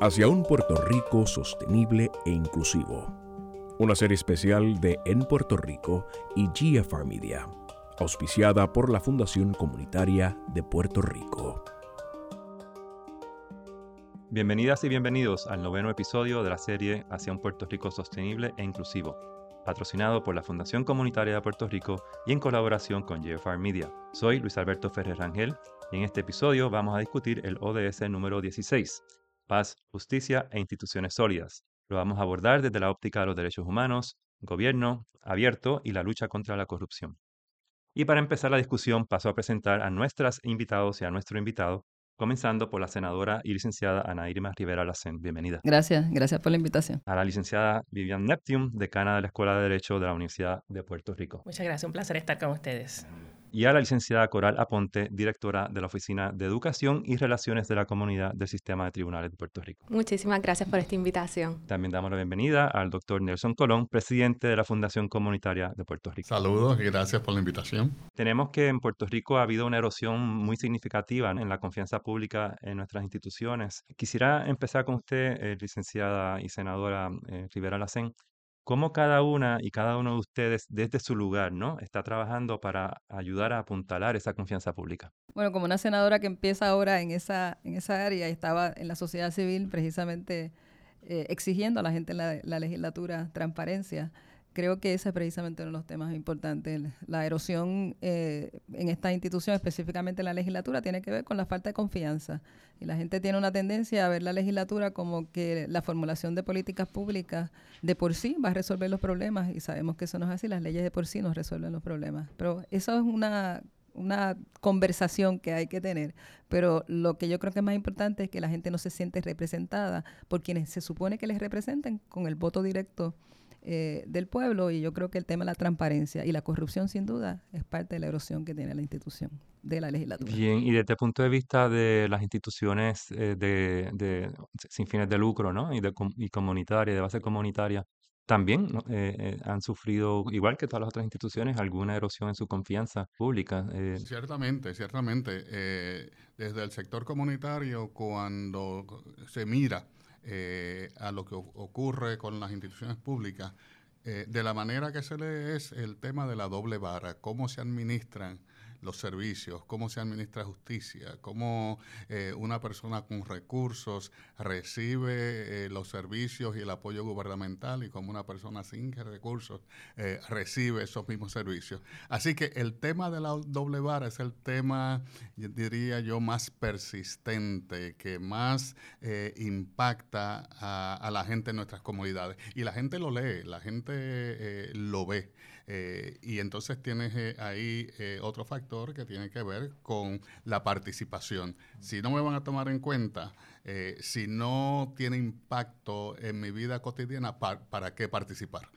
hacia un Puerto Rico sostenible e inclusivo. Una serie especial de En Puerto Rico y GFR Media, auspiciada por la Fundación Comunitaria de Puerto Rico. Bienvenidas y bienvenidos al noveno episodio de la serie Hacia un Puerto Rico sostenible e inclusivo, patrocinado por la Fundación Comunitaria de Puerto Rico y en colaboración con GFR Media. Soy Luis Alberto Ferrer Rangel y en este episodio vamos a discutir el ODS número 16, paz, justicia e instituciones sólidas. Lo vamos a abordar desde la óptica de los derechos humanos, gobierno abierto y la lucha contra la corrupción. Y para empezar la discusión paso a presentar a nuestras invitados y a nuestro invitado, comenzando por la senadora y licenciada Ana Irma Rivera Lacen. Bienvenida. Gracias, gracias por la invitación. A la licenciada Vivian Neptune, decana de la Escuela de Derecho de la Universidad de Puerto Rico. Muchas gracias, un placer estar con ustedes y a la licenciada Coral Aponte, directora de la Oficina de Educación y Relaciones de la Comunidad del Sistema de Tribunales de Puerto Rico. Muchísimas gracias por esta invitación. También damos la bienvenida al doctor Nelson Colón, presidente de la Fundación Comunitaria de Puerto Rico. Saludos y gracias por la invitación. Tenemos que en Puerto Rico ha habido una erosión muy significativa en la confianza pública en nuestras instituciones. Quisiera empezar con usted, eh, licenciada y senadora eh, Rivera Lacén, cómo cada una y cada uno de ustedes desde su lugar, ¿no? Está trabajando para ayudar a apuntalar esa confianza pública. Bueno, como una senadora que empieza ahora en esa, en esa área y estaba en la sociedad civil precisamente eh, exigiendo a la gente en la, la legislatura transparencia, creo que ese es precisamente uno de los temas importantes. La erosión eh, en esta institución, específicamente en la legislatura, tiene que ver con la falta de confianza. Y la gente tiene una tendencia a ver la legislatura como que la formulación de políticas públicas de por sí va a resolver los problemas. Y sabemos que eso no es así, las leyes de por sí no resuelven los problemas. Pero eso es una una conversación que hay que tener, pero lo que yo creo que es más importante es que la gente no se siente representada por quienes se supone que les representen con el voto directo eh, del pueblo y yo creo que el tema de la transparencia y la corrupción sin duda es parte de la erosión que tiene la institución de la legislatura. Bien, y desde el punto de vista de las instituciones eh, de, sin fines de lucro ¿no? y, de, y comunitaria, de base comunitaria, también eh, han sufrido, igual que todas las otras instituciones, alguna erosión en su confianza pública. Ciertamente, ciertamente. desde el sector comunitario, cuando se mira eh, a lo que ocurre con las instituciones públicas, eh, de la manera que se lee es el tema de la doble vara, cómo se administran los servicios, cómo se administra justicia, cómo eh, una persona con recursos recibe eh, los servicios y el apoyo gubernamental y cómo una persona sin recursos eh, recibe esos mismos servicios. Así que el tema de la doble vara es el tema, diría yo, más persistente, que más impacta a, a, la gente en nuestras comunidades. Y la gente lo lee, la gente lo ve. Eh, y entonces tienes eh, ahí eh, otro factor que tiene que ver con la participación. Si no me van a tomar en cuenta, si no tiene impacto en mi vida cotidiana, ¿para qué participar?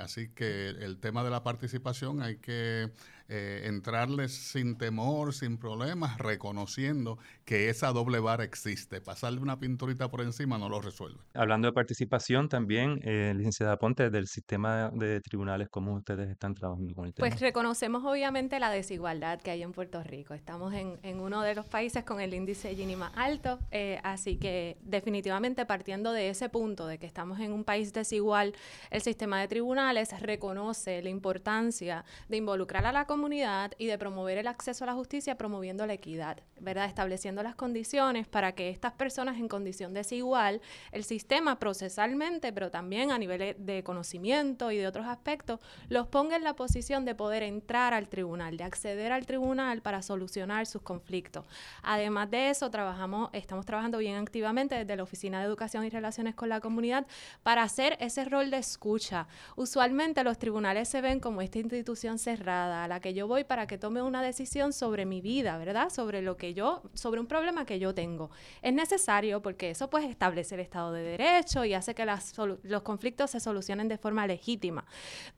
así que el tema de la participación hay que eh, entrarles sin temor, sin problemas, reconociendo que esa doble vara existe. Pasarle una pinturita por encima no lo resuelve. Hablando de participación también, eh, licenciada Ponte, del sistema de tribunales, ¿cómo ustedes están trabajando con el tema? Pues reconocemos obviamente la desigualdad que hay en Puerto Rico. Estamos en, en uno de los países con el índice Gini más alto, eh, así que definitivamente partiendo de ese punto, de que estamos en un país desigual, el sistema de tribunales reconoce la importancia de involucrar a la comunidad comunidad y de promover el acceso a la justicia promoviendo la equidad, ¿verdad? Estableciendo las condiciones para que estas personas en condición desigual, el sistema procesalmente, pero también a nivel de conocimiento y de otros aspectos, los ponga en la posición de poder entrar al tribunal, de acceder al tribunal para solucionar sus conflictos. Además de eso, trabajamos, estamos trabajando bien activamente desde la Oficina de Educación y Relaciones con la Comunidad para hacer ese rol de escucha. Usualmente los tribunales se ven como esta institución cerrada a la que yo voy para que tome una decisión sobre mi vida, ¿verdad? Sobre lo que yo, sobre un problema que yo tengo. Es necesario porque eso pues establece el Estado de Derecho y hace que los conflictos se solucionen de forma legítima.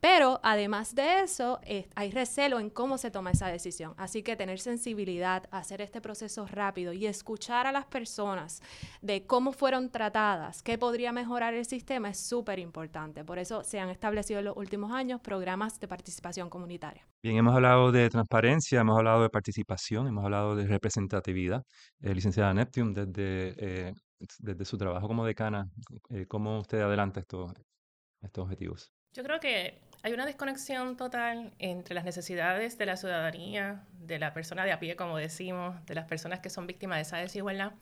Pero además de eso, hay recelo en cómo se toma esa decisión. Así que tener sensibilidad, hacer este proceso rápido y escuchar a las personas de cómo fueron tratadas, qué podría mejorar el sistema es súper importante. Por eso se han establecido en los últimos años programas de participación comunitaria. Bien, hemos hablado de transparencia, hemos hablado de participación, hemos hablado de representatividad. Eh, licenciada Neptune, desde eh, desde su trabajo como decana, eh, ¿cómo usted adelanta estos, estos objetivos? Yo creo que hay una desconexión total entre las necesidades de la ciudadanía, de la persona de a pie, como decimos, de las personas que son víctimas de esa desigualdad,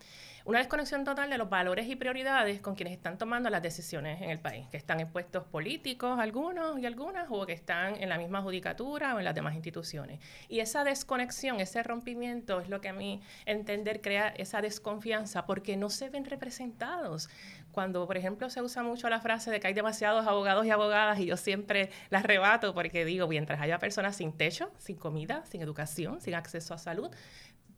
una desconexión total de los valores y prioridades con quienes están tomando las decisiones en el país, que están en puestos políticos algunos y algunas, o que están en la misma judicatura o en las demás instituciones. Y esa desconexión, ese rompimiento es lo que a mí entender crea esa desconfianza porque no se ven representados. Cuando, por ejemplo, se usa mucho la frase de que hay demasiados abogados y abogadas, y yo siempre las rebato porque digo, mientras haya personas sin techo, sin comida, sin educación, sin acceso a salud,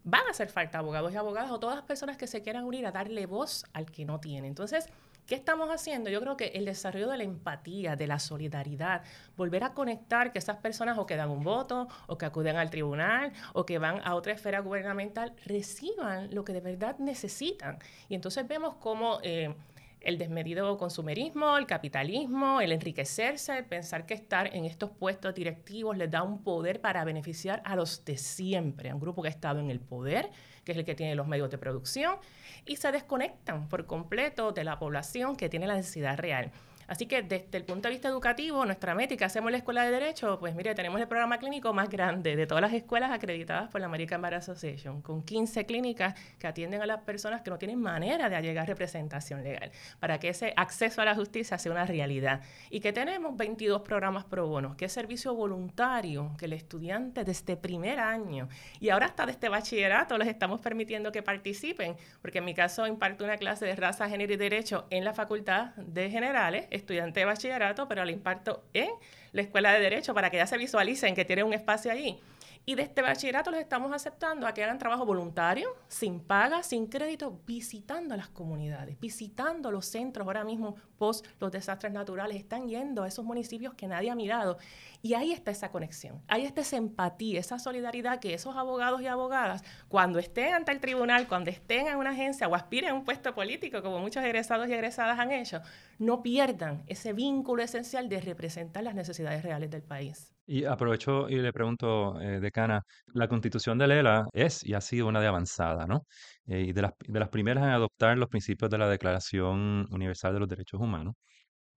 van a hacer falta abogados y abogadas o todas las personas que se quieran unir a darle voz al que no tiene. Entonces, ¿qué estamos haciendo? Yo creo que el desarrollo de la empatía, de la solidaridad, volver a conectar que esas personas o que dan un voto, o que acuden al tribunal, o que van a otra esfera gubernamental, reciban lo que de verdad necesitan. Y entonces vemos cómo... Eh, el desmedido consumerismo, el capitalismo, el enriquecerse, el pensar que estar en estos puestos directivos les da un poder para beneficiar a los de siempre, a un grupo que ha estado en el poder, que es el que tiene los medios de producción, y se desconectan por completo de la población que tiene la necesidad real. Así que desde el punto de vista educativo, nuestra métrica, hacemos la escuela de Derecho, pues mire, tenemos el programa clínico más grande de todas las escuelas acreditadas por la American Bar Association, con 15 clínicas que atienden a las personas que no tienen manera de llegar a representación legal, para que ese acceso a la justicia sea una realidad. Y que tenemos 22 programas pro bono, que es servicio voluntario, que el estudiante desde primer año, y ahora hasta desde bachillerato les estamos permitiendo que participen, porque en mi caso imparto una clase de raza, género y derecho en la Facultad de Generales, estudiante de bachillerato, pero la imparto en la Escuela de Derecho para que ya se visualicen que tienen un espacio allí. Y de este bachillerato los estamos aceptando a que hagan trabajo voluntario, sin paga, sin crédito, visitando las comunidades, visitando los centros ahora mismo los desastres naturales, están yendo a esos municipios que nadie ha mirado. Y ahí está esa conexión, ahí está esa empatía, esa solidaridad que esos abogados y abogadas, cuando estén ante el tribunal, cuando estén en una agencia o aspiren a un puesto político, como muchos egresados y egresadas han hecho, no pierdan ese vínculo esencial de representar las necesidades reales del país. Y aprovecho y le pregunto, eh, decana, la constitución de Lela es y ha sido una de avanzada, ¿no? Eh, y de las, de las primeras en adoptar los principios de la Declaración Universal de los Derechos Humanos.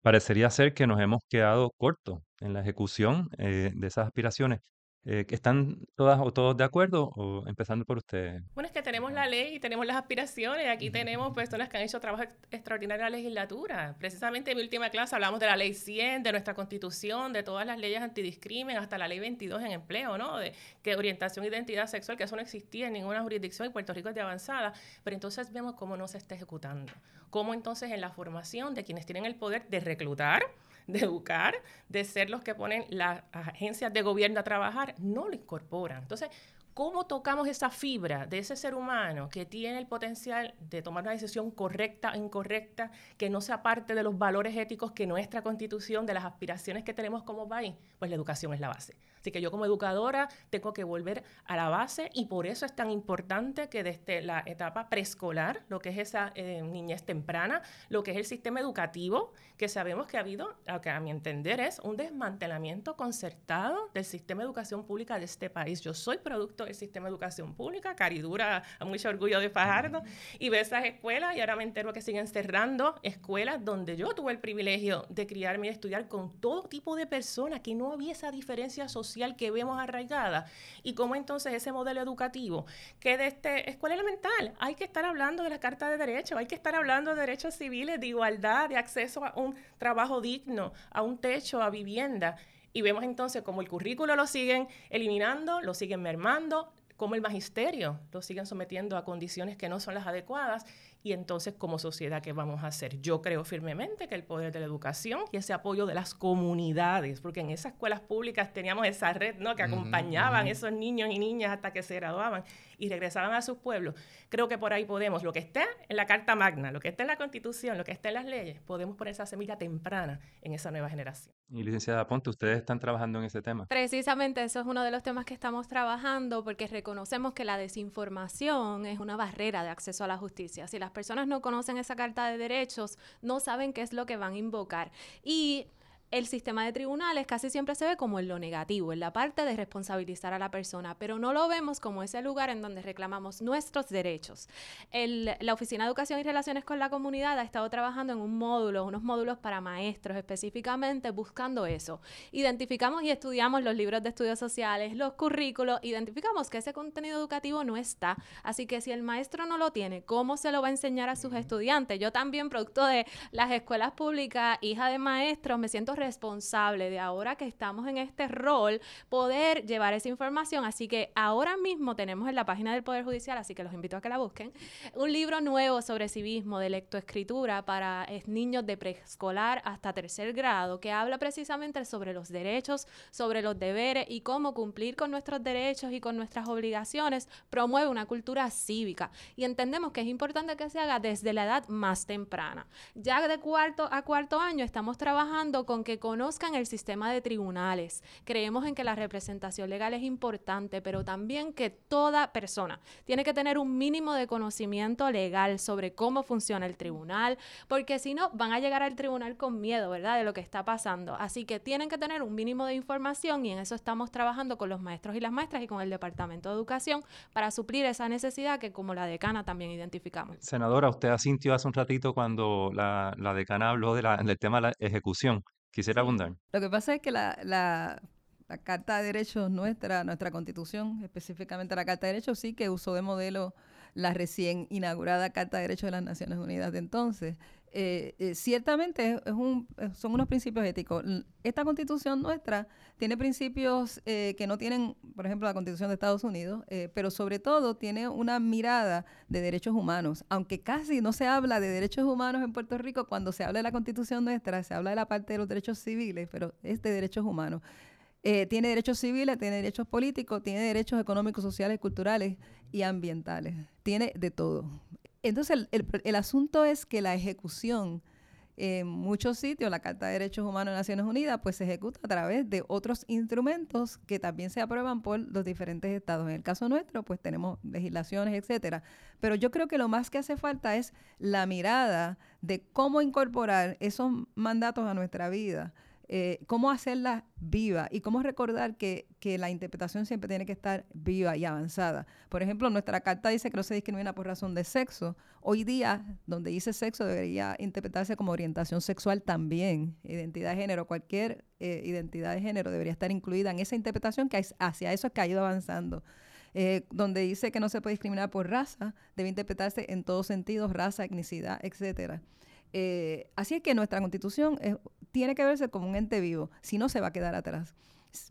Parecería ser que nos hemos quedado cortos en la ejecución eh, de esas aspiraciones. Eh, ¿Están todas o todos de acuerdo? O empezando por usted. Bueno, es que tenemos la ley y tenemos las aspiraciones. Aquí tenemos personas que han hecho trabajo extraordinario en la legislatura. Precisamente en mi última clase hablamos de la ley 100, de nuestra constitución, de todas las leyes antidiscrimen, hasta la ley 22 en empleo, ¿no? De que orientación e identidad sexual, que eso no existía en ninguna jurisdicción y Puerto Rico es de avanzada. Pero entonces vemos cómo no se está ejecutando. Cómo entonces en la formación de quienes tienen el poder de reclutar, de educar, de ser los que ponen las agencias de gobierno a trabajar, no lo incorporan. Entonces, ¿Cómo tocamos esa fibra de ese ser humano que tiene el potencial de tomar una decisión correcta o incorrecta, que no sea parte de los valores éticos que nuestra constitución, de las aspiraciones que tenemos como país? Pues la educación es la base. Así que yo como educadora tengo que volver a la base y por eso es tan importante que desde la etapa preescolar, lo que es esa eh, niñez temprana, lo que es el sistema educativo, que sabemos que ha habido, que a mi entender es un desmantelamiento concertado del sistema de educación pública de este país. Yo soy producto del sistema de educación pública, caridura a mucho orgullo de Fajardo, y veo esas escuelas y ahora me entero que siguen cerrando escuelas donde yo tuve el privilegio de criarme y estudiar con todo tipo de personas, que no había esa diferencia social que vemos arraigada y cómo entonces ese modelo educativo que desde este, escuela elemental hay que estar hablando de la Carta de Derechos, hay que estar hablando de derechos civiles, de igualdad, de acceso a un trabajo digno, a un techo, a vivienda. Y vemos entonces cómo el currículo lo siguen eliminando, lo siguen mermando, cómo el magisterio lo siguen sometiendo a condiciones que no son las adecuadas y entonces como sociedad, ¿qué vamos a hacer? Yo creo firmemente que el poder de la educación y ese apoyo de las comunidades, porque en esas escuelas públicas teníamos esa red ¿no? que acompañaban a esos niños y niñas hasta que se graduaban y regresaban a sus pueblos. Creo que por ahí podemos, lo que está en la Carta Magna, lo que está en la Constitución, lo que está en las leyes, podemos poner esa semilla temprana en esa nueva generación. Y licenciada Ponte, ustedes están trabajando en ese tema. Precisamente eso es uno de los temas que estamos trabajando porque reconocemos que la desinformación es una barrera de acceso a la justicia. Si las personas no conocen esa carta de derechos, no saben qué es lo que van a invocar. Y el sistema de tribunales casi siempre se ve como en lo negativo, en la parte de responsabilizar a la persona, pero no lo vemos como ese lugar en donde reclamamos nuestros derechos. la Oficina de Educación y Relaciones con la Comunidad ha estado trabajando en un módulo, unos módulos para maestros específicamente, buscando eso. Identificamos y estudiamos los libros de estudios sociales, los currículos, identificamos que ese contenido educativo no está, así que si el maestro no lo tiene, ¿cómo se lo va a enseñar a sus estudiantes? Yo también, producto de las escuelas públicas, hija de maestros, me siento responsable de ahora que estamos en este rol, poder llevar esa información. Así que ahora mismo tenemos en la página del Poder Judicial, así que los invito a que la busquen, un libro nuevo sobre civismo de lectoescritura para niños de preescolar hasta tercer grado, que habla precisamente sobre los derechos, sobre los deberes y cómo cumplir con nuestros derechos y con nuestras obligaciones, promueve una cultura cívica. Y entendemos que es importante que se haga desde la edad más temprana. Ya de cuarto a cuarto año estamos trabajando con que conozcan el sistema de tribunales. Creemos en que la representación legal es importante, pero también que toda persona tiene que tener un mínimo de conocimiento legal sobre cómo funciona el tribunal, porque si no, van a llegar al tribunal con miedo, ¿verdad?, de lo que está pasando. Así que tienen que tener un mínimo de información y en eso estamos trabajando con los maestros y las maestras y con el Departamento de Educación para suplir esa necesidad que como la decana también identificamos. Senadora, usted asintió hace un ratito cuando la, decana habló del tema de la ejecución. Quisiera abundar. Lo que pasa es que la, la, Carta de Derechos nuestra, nuestra constitución, específicamente la Carta de Derechos, sí que usó de modelo la recién inaugurada Carta de Derechos de las Naciones Unidas de entonces. Eh, eh, ciertamente es un, son unos principios éticos. Esta constitución nuestra tiene principios eh, que no tienen, por ejemplo, la constitución de Estados Unidos, pero sobre todo tiene una mirada de derechos humanos. Aunque casi no se habla de derechos humanos en Puerto Rico, cuando se habla de la constitución nuestra, se habla de la parte de los derechos civiles, pero es de derechos humanos. tiene derechos civiles, tiene derechos políticos, tiene derechos económicos, sociales, culturales y ambientales. Tiene de todo. Entonces, el, asunto es que la ejecución en muchos sitios, la Carta de Derechos Humanos de Naciones Unidas, pues se ejecuta a través de otros instrumentos que también se aprueban por los diferentes estados. En el caso nuestro, pues tenemos legislaciones, etcétera. Pero yo creo que lo más que hace falta es la mirada de cómo incorporar esos mandatos a nuestra vida eh, cómo hacerla viva y cómo recordar que, la interpretación siempre tiene que estar viva y avanzada. Por ejemplo, nuestra carta dice que no se discrimina por razón de sexo. Hoy día, donde dice sexo, debería interpretarse como orientación sexual también. Identidad de género, cualquier eh, identidad de género debería estar incluida en esa interpretación que hacia eso es que ha ido avanzando. Eh, donde dice que no se puede discriminar por raza, debe interpretarse en todos sentidos, raza, etnicidad, etcétera. Así es que nuestra constitución es tiene que verse como un ente vivo, si no se va a quedar atrás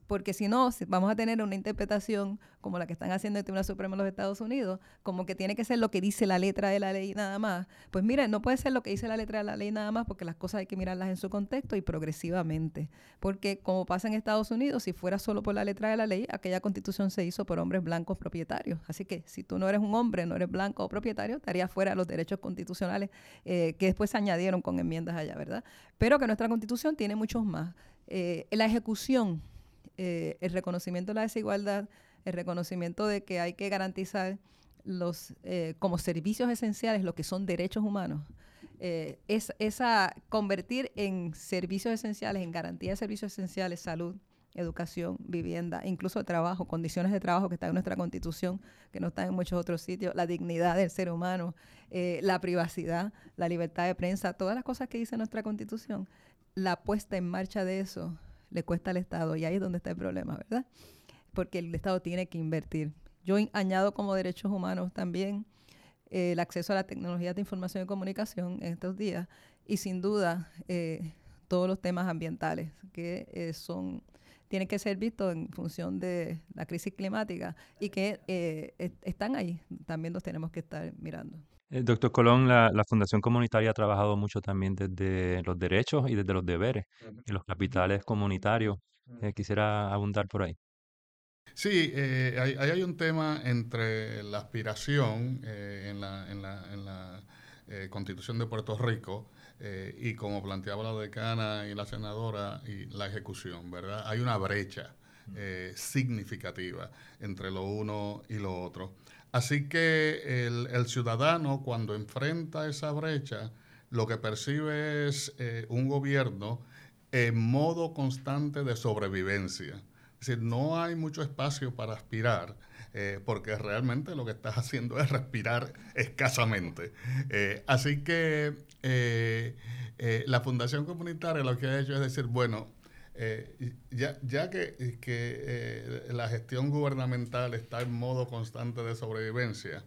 porque si no, vamos a tener una interpretación como la que están haciendo el Tribunal Supremo de los Estados Unidos, como que tiene que ser lo que dice la letra de la ley nada más. Pues mira, no puede ser lo que dice la letra de la ley nada más, porque las cosas hay que mirarlas en su contexto y progresivamente. Porque como pasa en Estados Unidos, si fuera solo por la letra de la ley, aquella constitución se hizo por hombres blancos propietarios. Así que si tú no eres un hombre, no eres blanco o propietario, estarías fuera los derechos constitucionales eh, que después se añadieron con enmiendas allá, ¿verdad? Pero que nuestra constitución tiene muchos más. Eh, la ejecución eh, el reconocimiento de la desigualdad, el reconocimiento de que hay que garantizar los eh, como servicios esenciales lo que son derechos humanos, eh, es esa convertir en servicios esenciales, en garantía de servicios esenciales, salud, educación, vivienda, incluso trabajo, condiciones de trabajo que están en nuestra constitución, que no están en muchos otros sitios, la dignidad del ser humano, la privacidad, la libertad de prensa, todas las cosas que dice nuestra constitución, la puesta en marcha de eso le cuesta al Estado y ahí es donde está el problema, ¿verdad? Porque el Estado tiene que invertir. Yo añado como derechos humanos también eh, el acceso a la tecnología de información y comunicación en estos días y sin duda eh, todos los temas ambientales que eh, son tienen que ser vistos en función de la crisis climática y que están ahí, también los tenemos que estar mirando. Doctor Colón, la, Fundación Comunitaria ha trabajado mucho también desde los derechos y desde los deberes y los capitales comunitarios. quisiera abundar por ahí. Sí, eh, ahí, hay un tema entre la aspiración eh, en la, en la, en la eh, Constitución de Puerto Rico y como planteaba la decana y la senadora y la ejecución, ¿verdad? Hay una brecha significativa entre lo uno y lo otro. Así que el, ciudadano cuando enfrenta esa brecha, lo que percibe es un gobierno en modo constante de sobrevivencia. Es decir, no hay mucho espacio para aspirar, eh, porque realmente lo que estás haciendo es respirar escasamente. Eh, así que eh, la Fundación Comunitaria lo que ha hecho es decir, bueno, ya, ya, que, que la gestión gubernamental está en modo constante de sobrevivencia,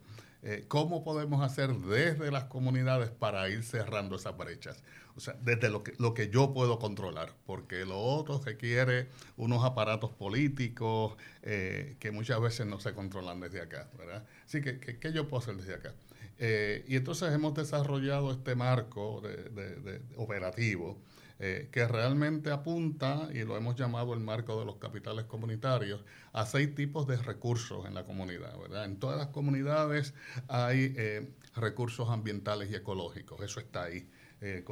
¿cómo podemos hacer desde las comunidades para ir cerrando esas brechas? O sea, desde lo que, lo que yo puedo controlar, porque lo otro requiere unos aparatos políticos eh, que muchas veces no se controlan desde acá, ¿verdad? Así que, ¿qué yo puedo hacer desde acá? Eh, y entonces hemos desarrollado este marco de, operativo eh, que realmente apunta, y lo hemos llamado el marco de los capitales comunitarios, a seis tipos de recursos en la comunidad. ¿verdad? En todas las comunidades hay recursos ambientales y ecológicos, eso está ahí eh,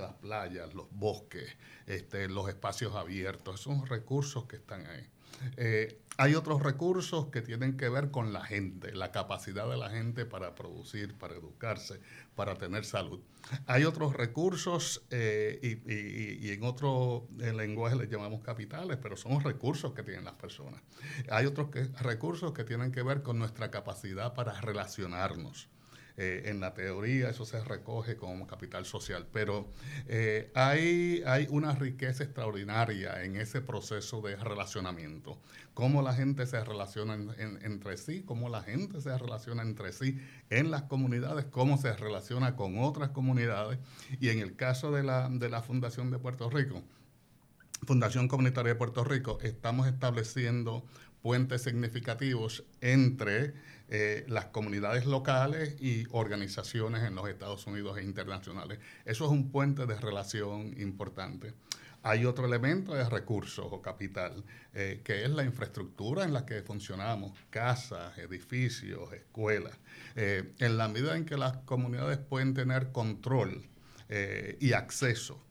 las playas, los bosques, este, los espacios abiertos, son recursos que están ahí. Eh, hay otros recursos que tienen que ver con la gente, la capacidad de la gente para producir, para educarse, para tener salud. Hay otros recursos, eh, y, en otro lenguaje les llamamos capitales, pero son recursos que tienen las personas. Hay otros recursos que tienen que ver con nuestra capacidad para relacionarnos. Eh, en la teoría eso se recoge como capital social, pero eh, hay, hay una riqueza extraordinaria en ese proceso de relacionamiento. Cómo la gente se relaciona entre sí, cómo la gente se relaciona entre sí en las comunidades, cómo se relaciona con otras comunidades. Y en el caso de la, de la Fundación de Puerto Rico, Fundación Comunitaria de Puerto Rico, estamos estableciendo puentes significativos entre eh, las comunidades locales y organizaciones en los Estados Unidos e internacionales. Eso es un puente de relación importante. Hay otro elemento de recursos o capital, eh, que es la infraestructura en la que funcionamos, casas, edificios, escuelas. Eh, en la medida en que las comunidades pueden tener control y acceso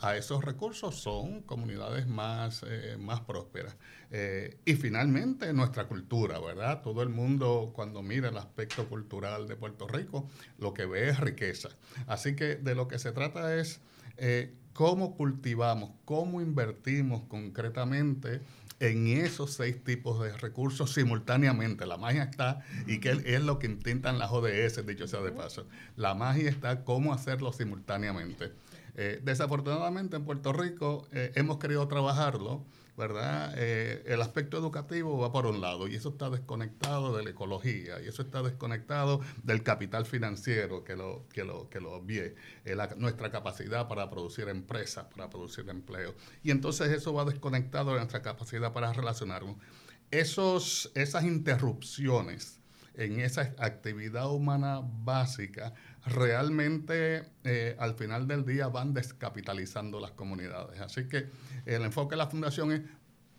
a esos recursos, son comunidades más, más prósperas. Eh, y finalmente nuestra cultura, ¿verdad? Todo el mundo cuando mira el aspecto cultural de Puerto Rico, lo que ve es riqueza. Así que de lo que se trata es eh, cómo cultivamos, cómo invertimos concretamente en esos seis tipos de recursos simultáneamente. La magia está, y que es lo que intentan las ODS, dicho sea de paso. La magia está cómo hacerlo simultáneamente. Eh, desafortunadamente en Puerto Rico hemos querido trabajarlo ¿verdad? Eh, el aspecto educativo va por un lado y eso está desconectado de la ecología y eso está desconectado del capital financiero que lo, que lo, que lo eh, nuestra capacidad para producir empresas, para producir empleo. Y entonces eso va desconectado de nuestra capacidad para relacionarnos. Esos, esas interrupciones en esa actividad humana básica realmente eh, al final del día van descapitalizando las comunidades. Así que el enfoque de la fundación es,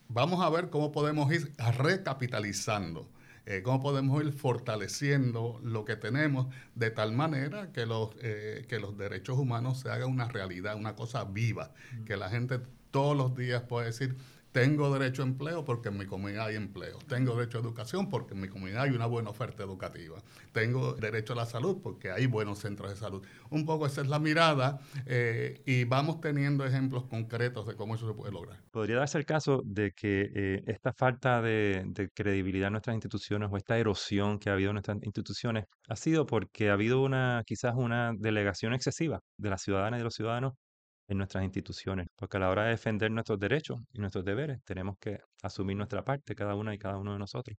vamos a ver cómo podemos ir recapitalizando, eh, cómo podemos ir fortaleciendo lo que tenemos de tal manera que los, eh, que los derechos humanos se hagan una realidad, una cosa viva, que la gente todos los días pueda decir, tengo derecho a empleo porque en mi comunidad hay empleo. Tengo derecho a educación porque en mi comunidad hay una buena oferta educativa. Tengo derecho a la salud porque hay buenos centros de salud. Un poco esa es la mirada eh, y vamos teniendo ejemplos concretos de cómo eso se puede lograr. ¿Podría darse el caso de que eh, esta falta de, credibilidad en nuestras instituciones o esta erosión que ha habido en nuestras instituciones ha sido porque ha habido una quizás una delegación excesiva de las ciudadanas y de los ciudadanos en nuestras instituciones, porque a la hora de defender nuestros derechos y nuestros deberes tenemos que asumir nuestra parte, cada una y cada uno de nosotros.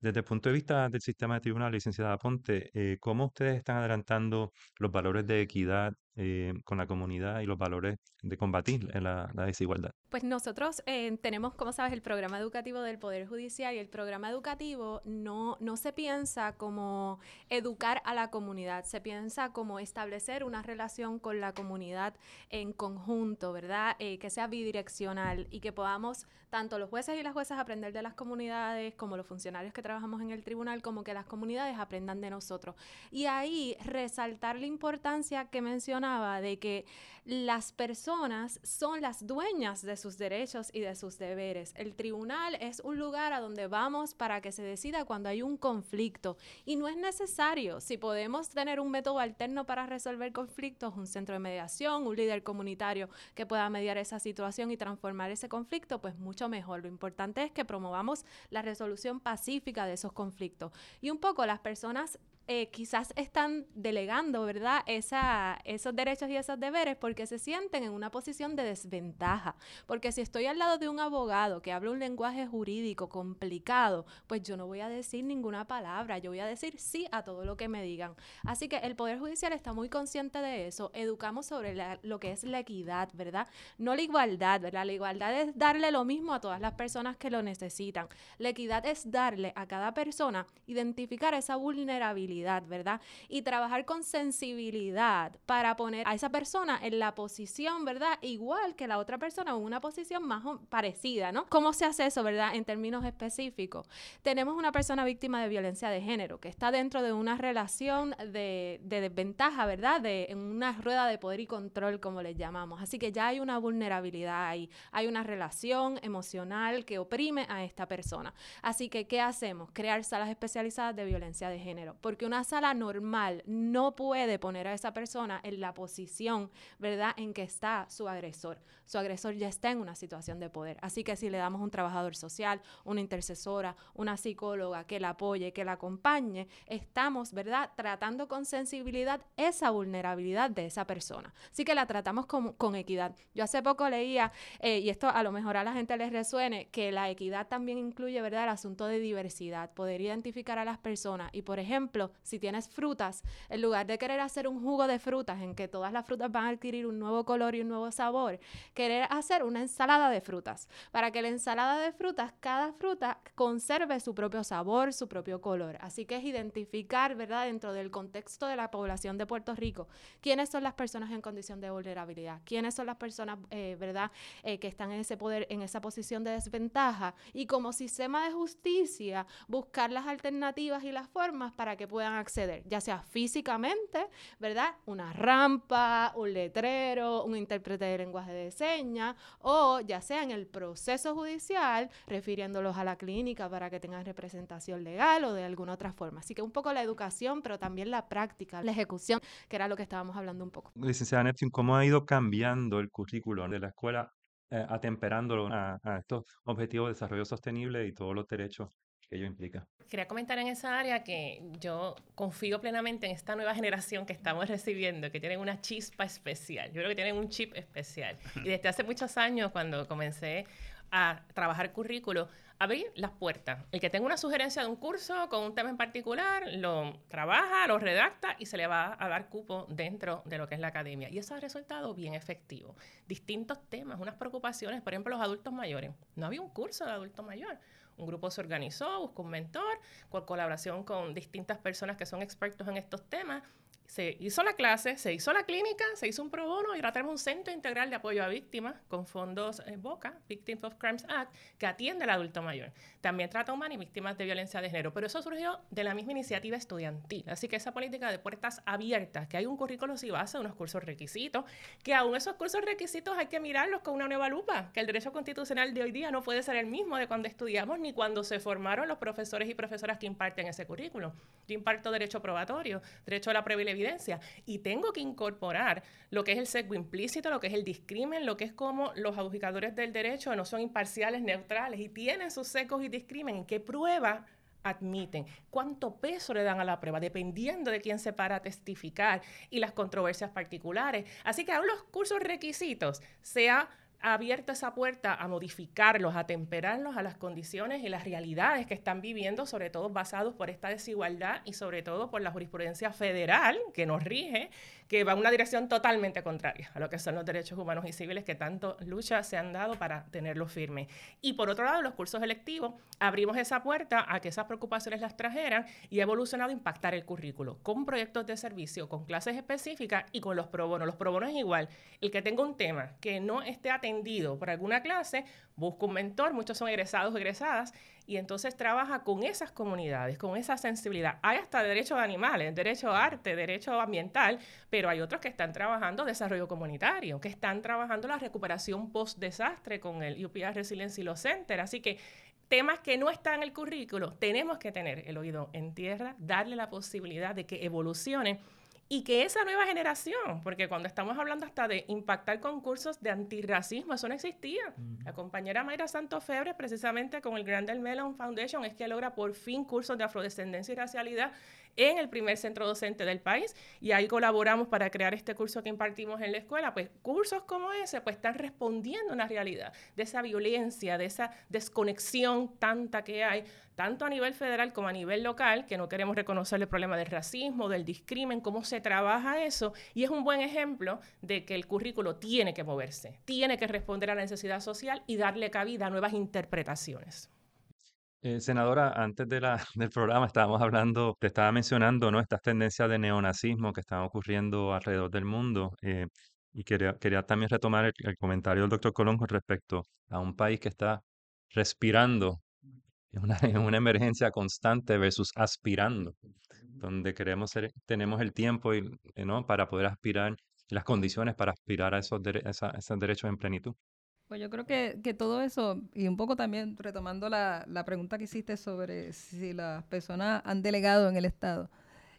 Desde el punto de vista del sistema de tribunal, licenciada Ponte, eh, ¿cómo ustedes están adelantando los valores de equidad eh, con la comunidad y los valores de combatir la, desigualdad? Pues nosotros eh, tenemos, como sabes, el programa educativo del Poder Judicial y el programa educativo no, no se piensa como educar a la comunidad, se piensa como establecer una relación con la comunidad en conjunto, ¿verdad? Eh, que sea bidireccional y que podamos, tanto los jueces y las juezas, aprender de las comunidades, como los funcionarios que trabajamos en el tribunal, como que las comunidades aprendan de nosotros. Y ahí resaltar la importancia que menciona de que las personas son las dueñas de sus derechos y de sus deberes. El tribunal es un lugar a donde vamos para que se decida cuando hay un conflicto y no es necesario. Si podemos tener un método alterno para resolver conflictos, un centro de mediación, un líder comunitario que pueda mediar esa situación y transformar ese conflicto, pues mucho mejor. Lo importante es que promovamos la resolución pacífica de esos conflictos. Y un poco las personas eh, quizás están delegando, ¿verdad? Esa, esos derechos y esos deberes porque se sienten en una posición de desventaja. Porque si estoy al lado de un abogado que habla un lenguaje jurídico complicado, pues yo no voy a decir ninguna palabra, yo voy a decir sí a todo lo que me digan. Así que el Poder Judicial está muy consciente de eso. Educamos sobre lo que es la equidad, ¿verdad? No la igualdad, ¿verdad? La igualdad es darle lo mismo a todas las personas que lo necesitan. La equidad es darle a cada persona, identificar esa vulnerabilidad ¿verdad? Y trabajar con sensibilidad para poner a esa persona en la posición, ¿verdad? Igual que la otra persona o una posición más parecida, ¿no? ¿Cómo se hace eso, ¿verdad? En términos específicos. Tenemos una persona víctima de violencia de género que está dentro de una relación de, desventaja, ¿verdad? De, en una rueda de poder y control, como le llamamos. Así que ya hay una vulnerabilidad ahí. Hay una relación emocional que oprime a esta persona. Así que, ¿qué hacemos? Crear salas especializadas de violencia de género. Porque una sala normal no puede poner a esa persona en la posición, ¿verdad?, en que está su agresor. Su agresor ya está en una situación de poder. Así que si le damos un trabajador social, una intercesora, una psicóloga que la apoye, que la acompañe, estamos, ¿verdad?, tratando con sensibilidad esa vulnerabilidad de esa persona. Así que la tratamos con, con equidad. Yo hace poco leía, eh, y esto a lo mejor a la gente les resuene, que la equidad también incluye, ¿verdad?, el asunto de diversidad, poder identificar a las personas. Y, por ejemplo, si tienes frutas, en lugar de querer hacer un jugo de frutas en que todas las frutas van a adquirir un nuevo color y un nuevo sabor, querer hacer una ensalada de frutas, para que la ensalada de frutas, cada fruta conserve su propio sabor, su propio color. Así que es identificar, ¿verdad?, dentro del contexto de la población de Puerto Rico, quiénes son las personas en condición de vulnerabilidad, quiénes son las personas, eh, ¿verdad?, eh, que están en ese poder, en esa posición de desventaja, y como sistema de justicia, buscar las alternativas y las formas para que puedan acceder, ya sea físicamente, ¿verdad? Una rampa, un letrero, un intérprete de lenguaje de señas, o ya sea en el proceso judicial, refiriéndolos a la clínica para que tengan representación legal o de alguna otra forma. Así que un poco la educación, pero también la práctica, la ejecución, que era lo que estábamos hablando un poco. Licenciada Neptune, ¿cómo ha ido cambiando el currículo de la escuela eh, atemperándolo a, a, estos objetivos de desarrollo sostenible y todos los derechos que ello implica. Quería comentar en esa área que yo confío plenamente en esta nueva generación que estamos recibiendo, que tienen una chispa especial. Yo creo que tienen un chip especial. Y desde hace muchos años, cuando comencé a trabajar currículo, abrí las puertas. El que tenga una sugerencia de un curso con un tema en particular, lo trabaja, lo redacta y se le va a dar cupo dentro de lo que es la academia. Y eso ha resultado bien efectivo. Distintos temas, unas preocupaciones, por ejemplo, los adultos mayores. No había un curso de adulto mayor un grupo se organizó, buscó un mentor, con colaboración con distintas personas que son expertos en estos temas se hizo la clase, se hizo la clínica, se hizo un pro bono y ahora tenemos un centro integral de apoyo a víctimas con fondos en BOCA, Victims of Crimes Act, que atiende al adulto mayor. También trata humana y víctimas de violencia de género, pero eso surgió de la misma iniciativa estudiantil. Así que esa política de puertas abiertas, que hay un currículo y base, unos cursos requisitos, que aún esos cursos requisitos hay que mirarlos con una nueva lupa, que el derecho constitucional de hoy día no puede ser el mismo de cuando estudiamos ni cuando se formaron los profesores y profesoras que imparten ese currículo. Yo imparto derecho probatorio, derecho a la previa evidencia. Y tengo que incorporar lo que es el sesgo implícito, lo que es el discrimen, lo que es como los adjudicadores del derecho no son imparciales, neutrales y tienen sus secos y discrimen. ¿Qué prueba admiten, cuánto peso le dan a la prueba, dependiendo de quién se para a testificar y las controversias particulares. Así que aún los cursos requisitos, sea abierto esa puerta a modificarlos, a temperarlos a las condiciones y las realidades que están viviendo, sobre todo basados por esta desigualdad y sobre todo por la jurisprudencia federal que nos rige, que va en una dirección totalmente contraria a lo que son los derechos humanos y civiles que tanto lucha se han dado para tenerlos firmes. Y por otro lado, los cursos electivos, abrimos esa puerta a que esas preocupaciones las trajeran y ha evolucionado impactar el currículo con proyectos de servicio, con clases específicas y con los pro bonos. Los pro bonos es igual. El que tenga un tema que no esté atendido por alguna clase, busca un mentor, muchos son egresados o egresadas, y entonces trabaja con esas comunidades, con esa sensibilidad. Hay hasta derechos de animales, derecho a arte, derecho ambiental, pero hay otros que están trabajando desarrollo comunitario, que están trabajando la recuperación post-desastre con el UPR Resilience y los Center. Así que temas que no están en el currículo, tenemos que tener el oído en tierra, darle la posibilidad de que evolucione y que esa nueva generación, porque cuando estamos hablando hasta de impactar concursos de antirracismo, eso no existía. La compañera Mayra Santos Febre, precisamente con el Grandel Mellon Foundation, es que logra por fin cursos de afrodescendencia y racialidad en el primer centro docente del país y ahí colaboramos para crear este curso que impartimos en la escuela. Pues cursos como ese pues están respondiendo a una realidad de esa violencia, de esa desconexión tanta que hay, tanto a nivel federal como a nivel local, que no queremos reconocer el problema del racismo, del discrimen, cómo se trabaja eso. Y es un buen ejemplo de que el currículo tiene que moverse, tiene que responder a la necesidad social y darle cabida a nuevas interpretaciones. Eh, senadora, antes de la, del programa estábamos hablando, te estaba mencionando, ¿no? Estas tendencias de neonazismo que están ocurriendo alrededor del mundo. Eh, y quería, también retomar el, comentario del doctor Colón con respecto a un país que está respirando en una, en una emergencia constante versus aspirando, donde queremos ser, tenemos el tiempo y, ¿no? para poder aspirar, las condiciones para aspirar a esos derechos en plenitud. Pues yo creo que, que, todo eso, y un poco también retomando la, la, pregunta que hiciste sobre si las personas han delegado en el Estado,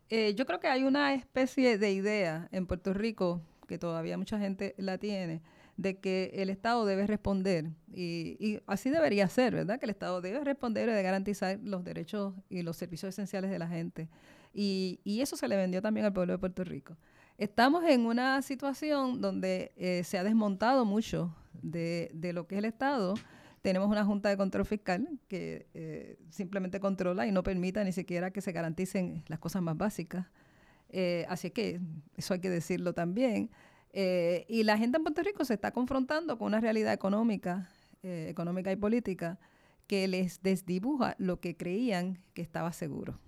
eh, yo creo que hay una especie de idea en Puerto Rico, que todavía mucha gente la tiene, de que el Estado debe responder, y, y así debería ser, ¿verdad? Que el Estado debe responder y debe garantizar los derechos y los servicios esenciales de la gente. Y, y eso se le vendió también al pueblo de Puerto Rico. Estamos en una situación donde eh, se ha desmontado mucho de, lo que es el Estado. Tenemos una Junta de Control Fiscal que eh, simplemente controla y no permita ni siquiera que se garanticen las cosas más básicas. Eh, así que eso hay que decirlo también. y la gente en Puerto Rico se está confrontando con una realidad económica, económica y política que les desdibuja lo que creían que estaba seguro.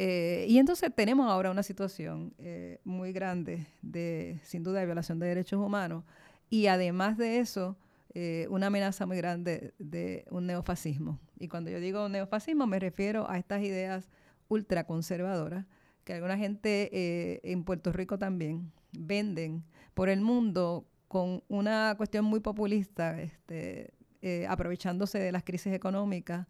Eh, y entonces tenemos ahora una situación eh, muy grande de, sin duda, de violación de derechos humanos y además de eso, eh, una amenaza muy grande de un neofascismo. Y cuando yo digo neofascismo me refiero a estas ideas ultraconservadoras que alguna gente en Puerto Rico también venden por el mundo con una cuestión muy populista, este, aprovechándose de las crisis económicas,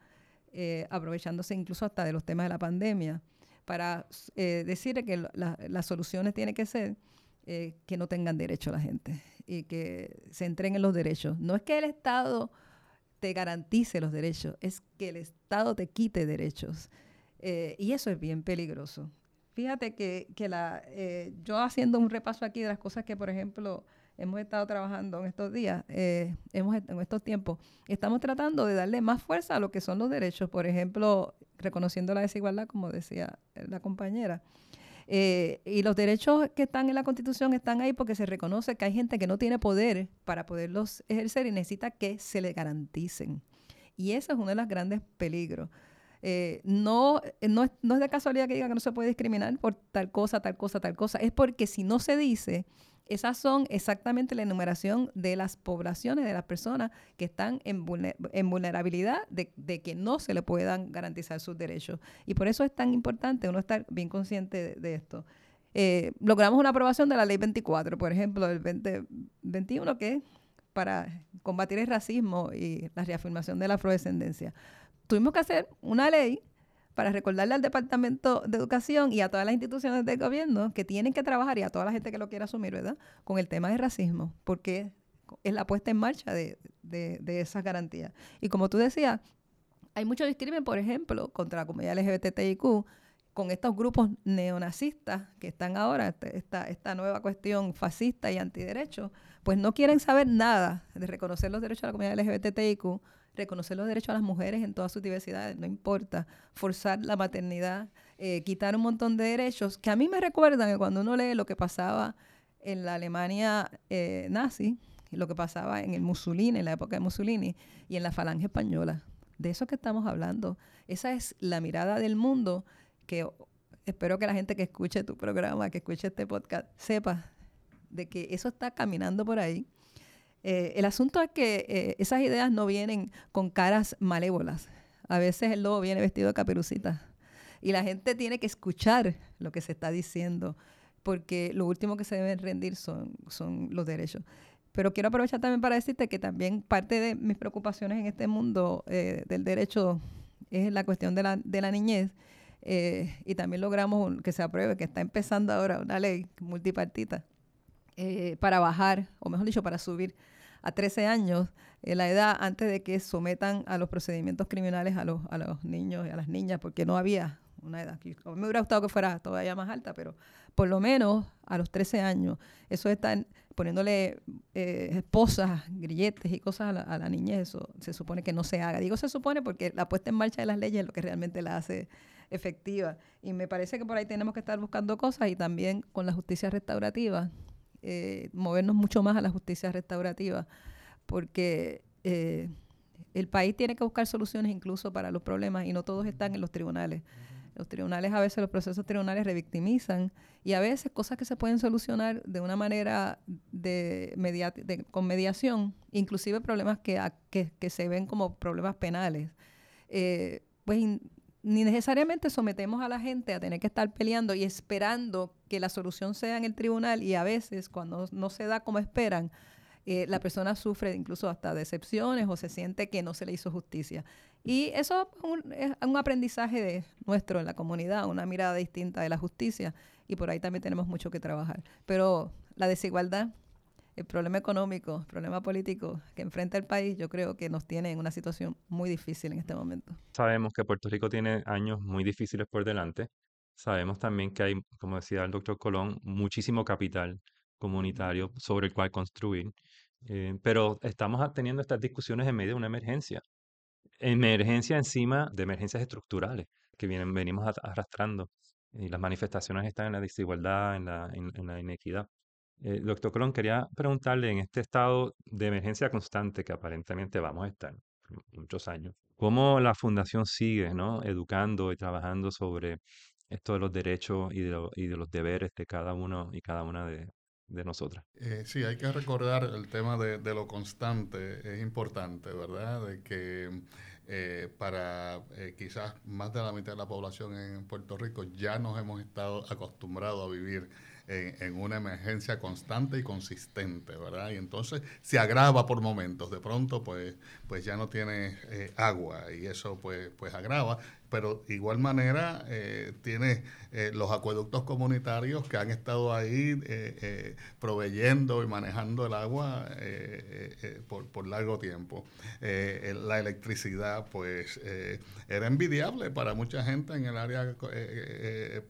aprovechándose incluso hasta de los temas de la pandemia para eh, decir que las soluciones tienen que ser eh, que no tengan derecho a la gente y que se entreguen los derechos. No es que el Estado te garantice los derechos, es que el Estado te quite derechos. Eh, y eso es bien peligroso. Fíjate que, que la, yo haciendo un repaso aquí de las cosas que, por ejemplo, hemos estado trabajando en estos días, hemos, en estos tiempos, estamos tratando de darle más fuerza a lo que son los derechos. Por ejemplo, reconociendo la desigualdad, como decía la compañera. Eh, y los derechos que están en la Constitución están ahí porque se reconoce que hay gente que no tiene poder para poderlos ejercer y necesita que se le garanticen. Y eso es uno de los grandes peligros. Eh, no, no, es, no es de casualidad que diga que no se puede discriminar por tal cosa, tal cosa, tal cosa. Es porque si no se dice, esas son exactamente la enumeración de las poblaciones, de las personas que están en, vulnerabilidad de, que no se le puedan garantizar sus derechos. Y por eso es tan importante uno estar bien consciente de, esto. Eh, logramos una aprobación de la ley 24, por ejemplo, del 2021, que es para combatir el racismo y la reafirmación de la afrodescendencia. Tuvimos que hacer una ley para recordarle al Departamento de Educación y a todas las instituciones del gobierno que tienen que trabajar y a toda la gente que lo quiera asumir, ¿verdad? Con el tema de racismo, porque es la puesta en marcha de, de, esas garantías. Y como tú decías, hay mucho discrimen, por ejemplo, contra la comunidad LGBTIQ con estos grupos neonazistas que están ahora, este, esta, esta nueva cuestión fascista y antiderecho, pues no quieren saber nada de reconocer los derechos de la comunidad LGBTIQ, reconocer los derechos a las mujeres en todas sus diversidades, no importa, forzar la maternidad, eh, quitar un montón de derechos que a mí me recuerdan que cuando uno lee lo que pasaba en la Alemania eh, nazi, lo que pasaba en el Mussolini, en la época de Mussolini, y en la falange española. De eso que estamos hablando. Esa es la mirada del mundo que espero que la gente que escuche tu programa, que escuche este podcast, sepa de que eso está caminando por ahí Eh, el asunto es que eh, esas ideas no vienen con caras malévolas. A veces el lobo viene vestido de caperucita y la gente tiene que escuchar lo que se está diciendo porque lo último que se deben rendir son, son los derechos. Pero quiero aprovechar también para decirte que también parte de mis preocupaciones en este mundo eh, del derecho es la cuestión de la, de la niñez. Y también logramos que se apruebe, que está empezando ahora una ley multipartita eh, para bajar, o mejor dicho, para subir a 13 años la edad antes de que sometan a los procedimientos criminales a los, a los niños y a las niñas, porque no había una edad. A mí me hubiera gustado que fuera todavía más alta, pero por lo menos a los 13 años, eso están poniéndole eh, esposas, grilletes y cosas a la, niñez, eso se supone que no se haga. Digo se supone porque la puesta en marcha de las leyes es lo que realmente la hace efectiva. Y me parece que por ahí tenemos que estar buscando cosas y también con la justicia restaurativa, eh, movernos mucho más a la justicia restaurativa, porque eh, el país tiene que buscar soluciones incluso para los problemas y no todos están en los tribunales. Los tribunales, a veces los procesos tribunales revictimizan y a veces cosas que se pueden solucionar de una manera de, con mediación, inclusive problemas que, que, se ven como problemas penales, eh, pues ni necesariamente sometemos a la gente a tener que estar peleando y esperando que la solución sea en el tribunal y a veces cuando no se da como esperan, eh, la persona sufre incluso hasta decepciones o se siente que no se le hizo justicia. Y eso es un, aprendizaje de nuestro en la comunidad, una mirada distinta de la justicia y por ahí también tenemos mucho que trabajar. Pero la desigualdad, el problema económico, el problema político que enfrenta el país, yo creo que nos tiene en una situación muy difícil en este momento. Sabemos que Puerto Rico tiene años muy difíciles por delante. Sabemos también que hay, como decía el doctor Colón, muchísimo capital comunitario sobre el cual construir. Eh, pero estamos teniendo estas discusiones en medio de una emergencia. Emergencia encima de emergencias estructurales que vienen, venimos arrastrando. Y las manifestaciones están en la desigualdad, en la, en, la inequidad. Eh, doctor Colón, quería preguntarle en este estado de emergencia constante que aparentemente vamos a estar muchos años, ¿cómo la fundación sigue ¿no? educando y trabajando sobre esto de los derechos y de, y de los deberes de cada uno y cada una de, de nosotras. Eh, sí, hay que recordar el tema de, lo constante, es importante, ¿verdad? De que eh, para eh, quizás más de la mitad de la población en Puerto Rico ya nos hemos estado acostumbrados a vivir en, una emergencia constante y consistente, ¿verdad? Y entonces se agrava por momentos, de pronto pues, pues ya no tiene agua y eso pues, pues agrava pero igual manera eh, tiene eh, los acueductos comunitarios que han estado ahí eh, proveyendo y manejando el agua por, por, largo tiempo. la electricidad, pues, era envidiable para mucha gente en el área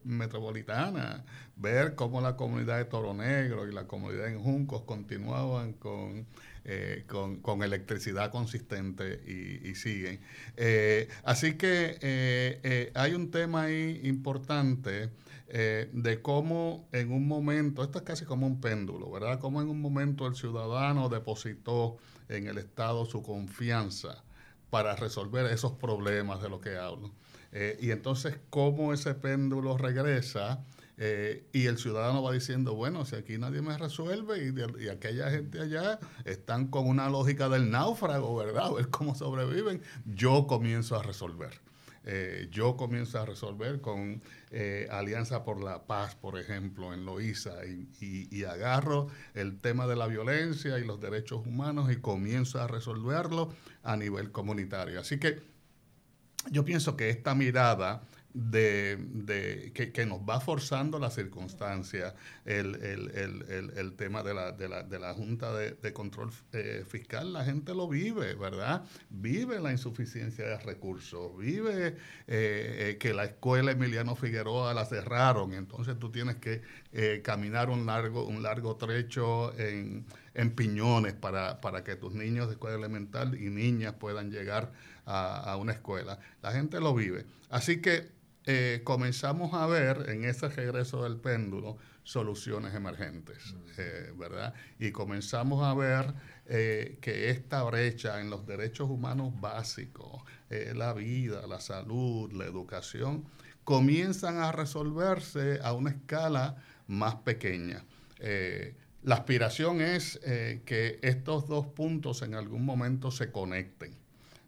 metropolitana, ver cómo la comunidad de Toro Negro y la comunidad en Juncos continuaban con eh, con, electricidad consistente y, siguen. Eh, así que eh, hay un tema ahí importante de cómo en un momento, esto es casi como un péndulo, ¿verdad? Cómo en un momento el ciudadano depositó en el Estado su confianza para resolver esos problemas de los que hablo. y entonces cómo ese péndulo regresa eh, y el ciudadano va diciendo, bueno, si aquí nadie me resuelve y, y, aquella gente allá están con una lógica del náufrago, ¿verdad? Ver cómo sobreviven, yo comienzo a resolver. Eh, yo comienzo a resolver con eh, Alianza por la Paz, por ejemplo, en Loíza, y, y, agarro el tema de la violencia y los derechos humanos y comienzo a resolverlo a nivel comunitario. Así que yo pienso que esta mirada de, que, nos va forzando la circunstancia, el, el, tema de la, de la, de la Junta de, Control eh, Fiscal, la gente lo vive, ¿verdad? Vive la insuficiencia de recursos, vive eh, eh, que la escuela Emiliano Figueroa la cerraron, entonces tú tienes que caminar un largo, un largo trecho en, en piñones para, para que tus niños de escuela elemental y niñas puedan llegar a, a una escuela. La gente lo vive. Así que eh, comenzamos a ver en ese regreso del péndulo soluciones emergentes, eh, ¿verdad? Y comenzamos a ver eh, que esta brecha en los derechos humanos básicos, la vida, la salud, la educación, comienzan a resolverse a una escala más pequeña. la aspiración es que estos dos puntos en algún momento se conecten,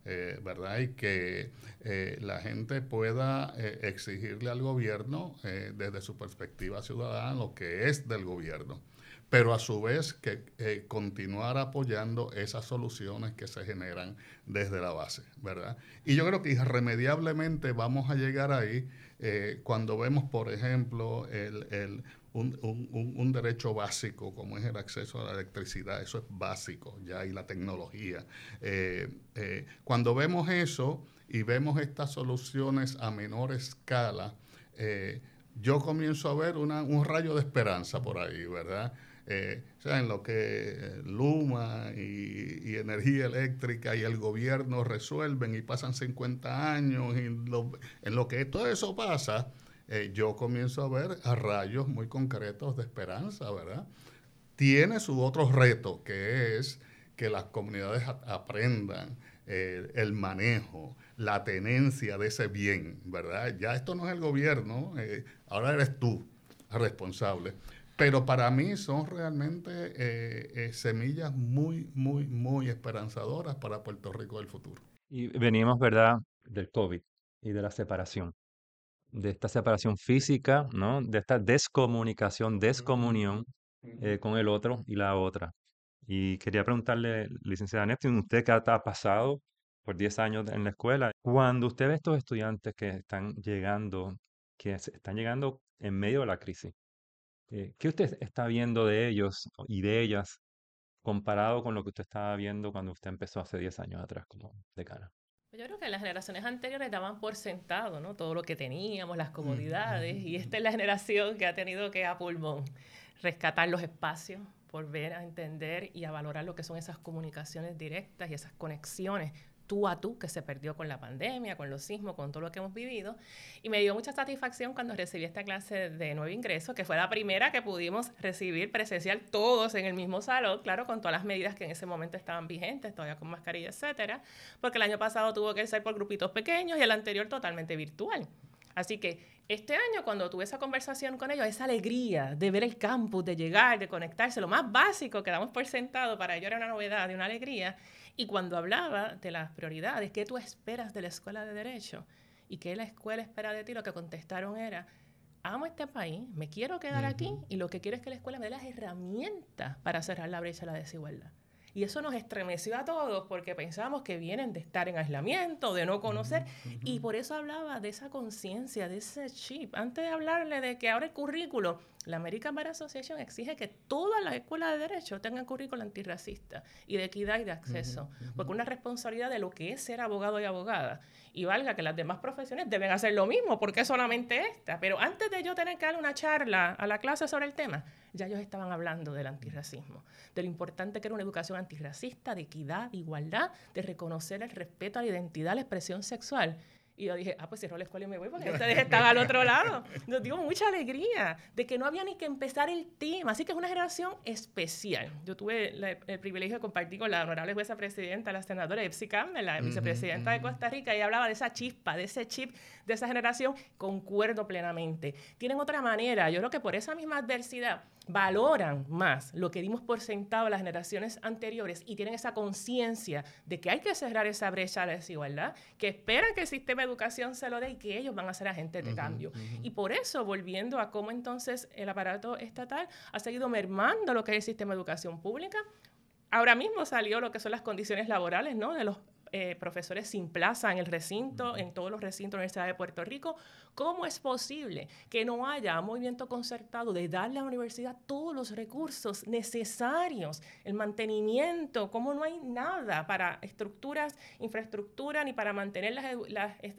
eh, ¿verdad? Y que eh, la gente pueda exigirle al gobierno desde su perspectiva ciudadana lo que es del gobierno, pero a su vez que continuar apoyando esas soluciones que se generan desde la base, ¿verdad? Y yo creo que irremediablemente vamos a llegar ahí cuando vemos, por ejemplo, el un, un, un, derecho básico como es el acceso a la electricidad, eso es básico ya y la tecnología. Eh, eh, cuando vemos eso y vemos estas soluciones a menor escala, eh, yo comienzo a ver un rayo de esperanza por ahí, ¿verdad? Sea, en lo que Luma y, energía eléctrica y el gobierno resuelven y pasan 50 años, y en lo que todo eso pasa, eh, yo comienzo a ver rayos muy concretos de esperanza, ¿verdad? Tiene su otro reto, que es que las comunidades aprendan eh, el manejo, la tenencia de ese bien, ¿verdad? Ya esto no es el gobierno, eh, ahora eres tú responsable. Pero para mí son realmente semillas muy, muy, muy esperanzadoras para Puerto Rico del futuro. Y venimos, ¿verdad?, del COVID y de la separación de esta separación física, ¿no? De esta descomunicación, descomunión eh, con el otro y la otra. Y quería preguntarle, licenciada Neptune, usted que ha pasado por 10 años en la escuela, cuando usted ve estos estudiantes que están llegando, que están llegando en medio de la crisis, eh, ¿qué usted está viendo de ellos y de ellas comparado con lo que usted estaba viendo cuando usted empezó hace 10 años atrás como decana? Yo creo que las generaciones anteriores daban por sentado, ¿no? Todo lo que teníamos, las comodidades, y esta es la generación que ha tenido que a pulmón rescatar los espacios, por ver, a entender y a valorar lo que son esas comunicaciones directas y esas conexiones tú a tú que se perdió con la pandemia, con los sismos, con todo lo que hemos vivido. Y me dio mucha satisfacción cuando recibí esta clase de nuevo ingreso, que fue la primera que pudimos recibir presencial todos en el mismo salón, claro, con todas las medidas que en ese momento estaban vigentes, todavía con mascarilla, etcétera, porque el año pasado tuvo que ser por grupitos pequeños y el anterior totalmente virtual. Así que este año, cuando tuve esa conversación con ellos, esa alegría de ver el campus, de llegar, de conectarse, lo más básico que damos por sentado, para ellos era una novedad y una alegría. Y cuando hablaba de las prioridades, ¿qué tú esperas de la escuela de derecho? ¿Y qué la escuela espera de ti? Lo que contestaron era, amo este país, me quiero quedar aquí y lo que quiero es que la escuela me dé las herramientas para cerrar la brecha de la desigualdad. Y eso nos estremeció a todos porque pensábamos que vienen de estar en aislamiento, de no conocer. Y por eso hablaba de esa conciencia, de ese chip. Antes de hablarle de que ahora el currículo la American Bar Association exige que todas las escuelas de derecho tengan currículo antirracista y de equidad y de acceso, porque una responsabilidad de lo que es ser abogado y abogada. Y valga que las demás profesiones deben hacer lo mismo, porque solamente esta. Pero antes de yo tener que dar una charla a la clase sobre el tema, ya ellos estaban hablando del antirracismo, de lo importante que era una educación antirracista, de equidad, de igualdad, de reconocer el respeto a la identidad, a la expresión sexual y yo dije, ah, pues cierro la escuela y me voy porque ustedes están al otro lado. Nos dio mucha alegría de que no había ni que empezar el tema. Así que es una generación especial. Yo tuve el privilegio de compartir con la honorable jueza presidenta, la senadora Epsi Campbell, la vicepresidenta de Costa Rica, y hablaba de esa chispa, de ese chip, de esa generación. Concuerdo plenamente. Tienen otra manera. Yo creo que por esa misma adversidad valoran más lo que dimos por sentado las generaciones anteriores y tienen esa conciencia de que hay que cerrar esa brecha de desigualdad, que esperan que el sistema de educación se lo dé y que ellos van a ser agentes de cambio. Y por eso, volviendo a cómo entonces el aparato estatal ha seguido mermando lo que es el sistema de educación pública, ahora mismo salió lo que son las condiciones laborales ¿no? de los eh, profesores sin plaza en el recinto, en todos los recintos de la Universidad de Puerto Rico. ¿Cómo es posible que no haya un movimiento concertado de darle a la universidad todos los recursos necesarios, el mantenimiento? ¿Cómo no hay nada para estructuras, infraestructura, ni para mantener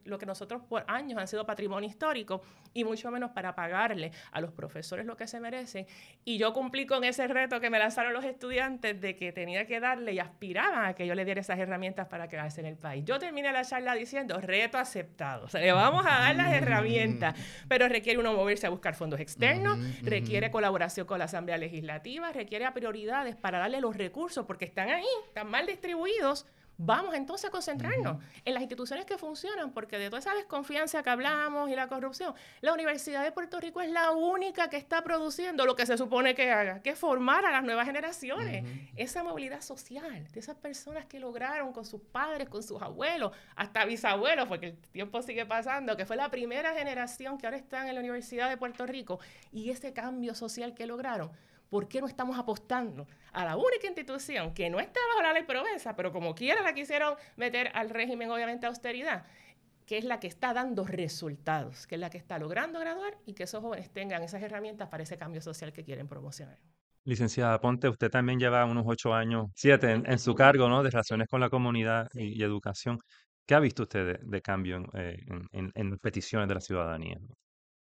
lo que nosotros por años han sido patrimonio histórico, y mucho menos para pagarle a los profesores lo que se merecen? Y yo cumplí con ese reto que me lanzaron los estudiantes de que tenía que darle y aspiraban a que yo le diera esas herramientas para que en el país. Yo terminé la charla diciendo, reto aceptado. O sea, le vamos a dar las herramientas, pero requiere uno moverse a buscar fondos externos, requiere colaboración con la Asamblea Legislativa, requiere prioridades para darle los recursos, porque están ahí, están mal distribuidos Vamos entonces a concentrarnos en las instituciones que funcionan, porque de toda esa desconfianza que hablamos y la corrupción, la Universidad de Puerto Rico es la única que está produciendo lo que se supone que haga, que es formar a las nuevas generaciones. Esa movilidad social de esas personas que lograron con sus padres, con sus abuelos, hasta bisabuelos, porque el tiempo sigue pasando, que fue la primera generación que ahora están en la Universidad de Puerto Rico, y ese cambio social que lograron ¿por qué no estamos apostando a la única institución que no está bajo la ley Provenza, pero como quiera la quisieron meter al régimen, obviamente, austeridad, que es la que está dando resultados, que es la que está logrando graduar y que esos jóvenes tengan esas herramientas para ese cambio social que quieren promocionar? Licenciada Ponte, usted también lleva unos ocho años, siete en, su cargo, ¿no? De relaciones con la comunidad y, educación. ¿Qué ha visto usted de, cambio eh, en, en, peticiones de la ciudadanía?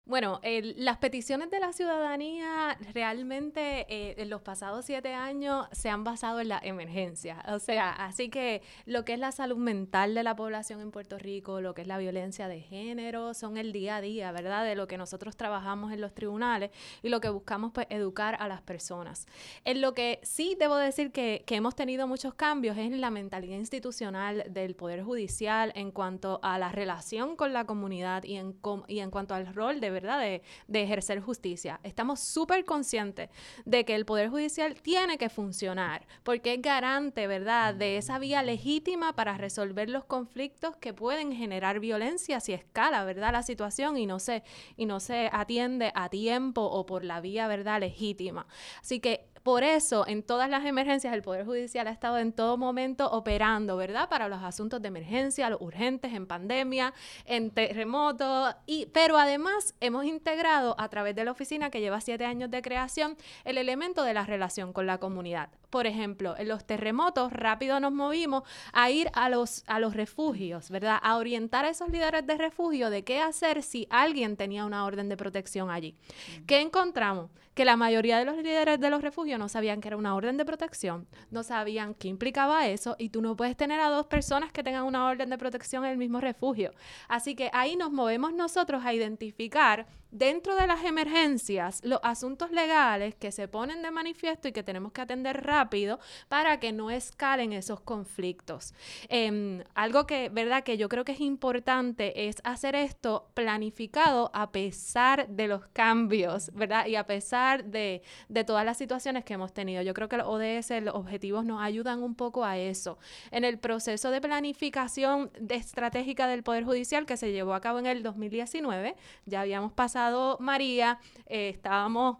Bueno, las peticiones de la ciudadanía realmente eh, en los pasados siete años se han basado en la emergencia. O sea, así que lo que es la salud mental de la población en Puerto Rico, lo que es la violencia de género, son el día a día, ¿verdad? De lo que nosotros trabajamos en los tribunales y lo que buscamos pues educar a las personas. En lo que sí debo decir que, que hemos tenido muchos cambios es en la mentalidad institucional del Poder Judicial en cuanto a la relación con la comunidad y en, y en cuanto al rol de ¿verdad? De, de ejercer justicia. Estamos súper conscientes de que el Poder Judicial tiene que funcionar, porque es garante, ¿verdad?, de esa vía legítima para resolver los conflictos que pueden generar violencia si escala, ¿verdad?, la situación y no se, y no se atiende a tiempo o por la vía, ¿verdad?, legítima. Así que por eso, en todas las emergencias, el Poder Judicial ha estado en todo momento operando, ¿verdad? Para los asuntos de emergencia, los urgentes, en pandemia, en terremotos, y, pero además hemos integrado a través de la oficina que lleva siete años de creación el elemento de la relación con la comunidad. Por ejemplo, en los terremotos rápido nos movimos a ir a los, a los refugios, ¿verdad? A orientar a esos líderes de refugio de qué hacer si alguien tenía una orden de protección allí. ¿Qué encontramos? Que la mayoría de los líderes de los refugios no sabían que era una orden de protección, no sabían qué implicaba eso y tú no puedes tener a dos personas que tengan una orden de protección en el mismo refugio. Así que ahí nos movemos nosotros a identificar dentro de las emergencias los asuntos legales que se ponen de manifiesto y que tenemos que atender rápido para que no escalen esos conflictos. Em, algo que, ¿verdad? Que yo creo que es importante es hacer esto planificado a pesar de los cambios, ¿verdad? Y a pesar de, de todas las situaciones que hemos tenido. Yo creo que los ODS, los objetivos nos ayudan un poco a eso. En el proceso de planificación estratégica del Poder Judicial que se llevó a cabo en el 2019, ya habíamos pasado María, eh, estábamos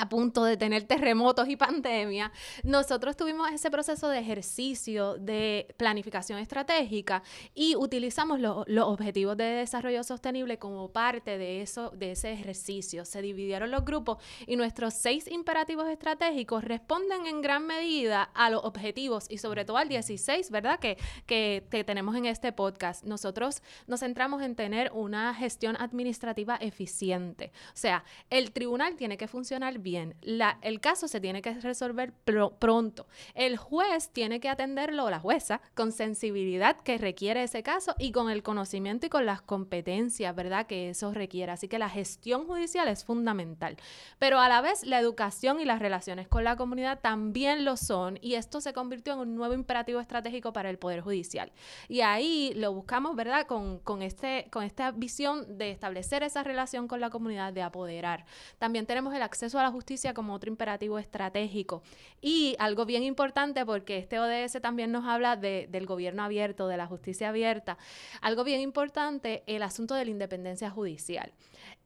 a punto de tener terremotos y pandemia, nosotros tuvimos ese proceso de ejercicio de planificación estratégica y utilizamos los objetivos de desarrollo sostenible como parte de eso, de ese ejercicio. Se dividieron los grupos y nuestros seis imperativos estratégicos responden en gran medida a los objetivos y sobre todo al 16, ¿verdad? Que, que, que tenemos en este podcast. Nosotros nos centramos en tener una gestión administrativa eficiente. O sea, el tribunal tiene que funcionar bien. La, el caso se tiene que resolver pronto. El juez tiene que atenderlo, la jueza, con sensibilidad que requiere ese caso y con el conocimiento y con las competencias, ¿verdad? Que eso requiere. Así que la gestión judicial es fundamental. Pero a la vez la educación y las relaciones con la comunidad también lo son y esto se convirtió en un nuevo imperativo estratégico para el Poder Judicial. Y ahí lo buscamos, ¿verdad? Con, con, este, con esta visión de establecer esa relación con la comunidad, de apoderar. También tenemos el acceso a la justicia como otro imperativo estratégico. Y algo bien importante, porque este ODS también nos habla de, del gobierno abierto, de la justicia abierta, algo bien importante, el asunto de la independencia judicial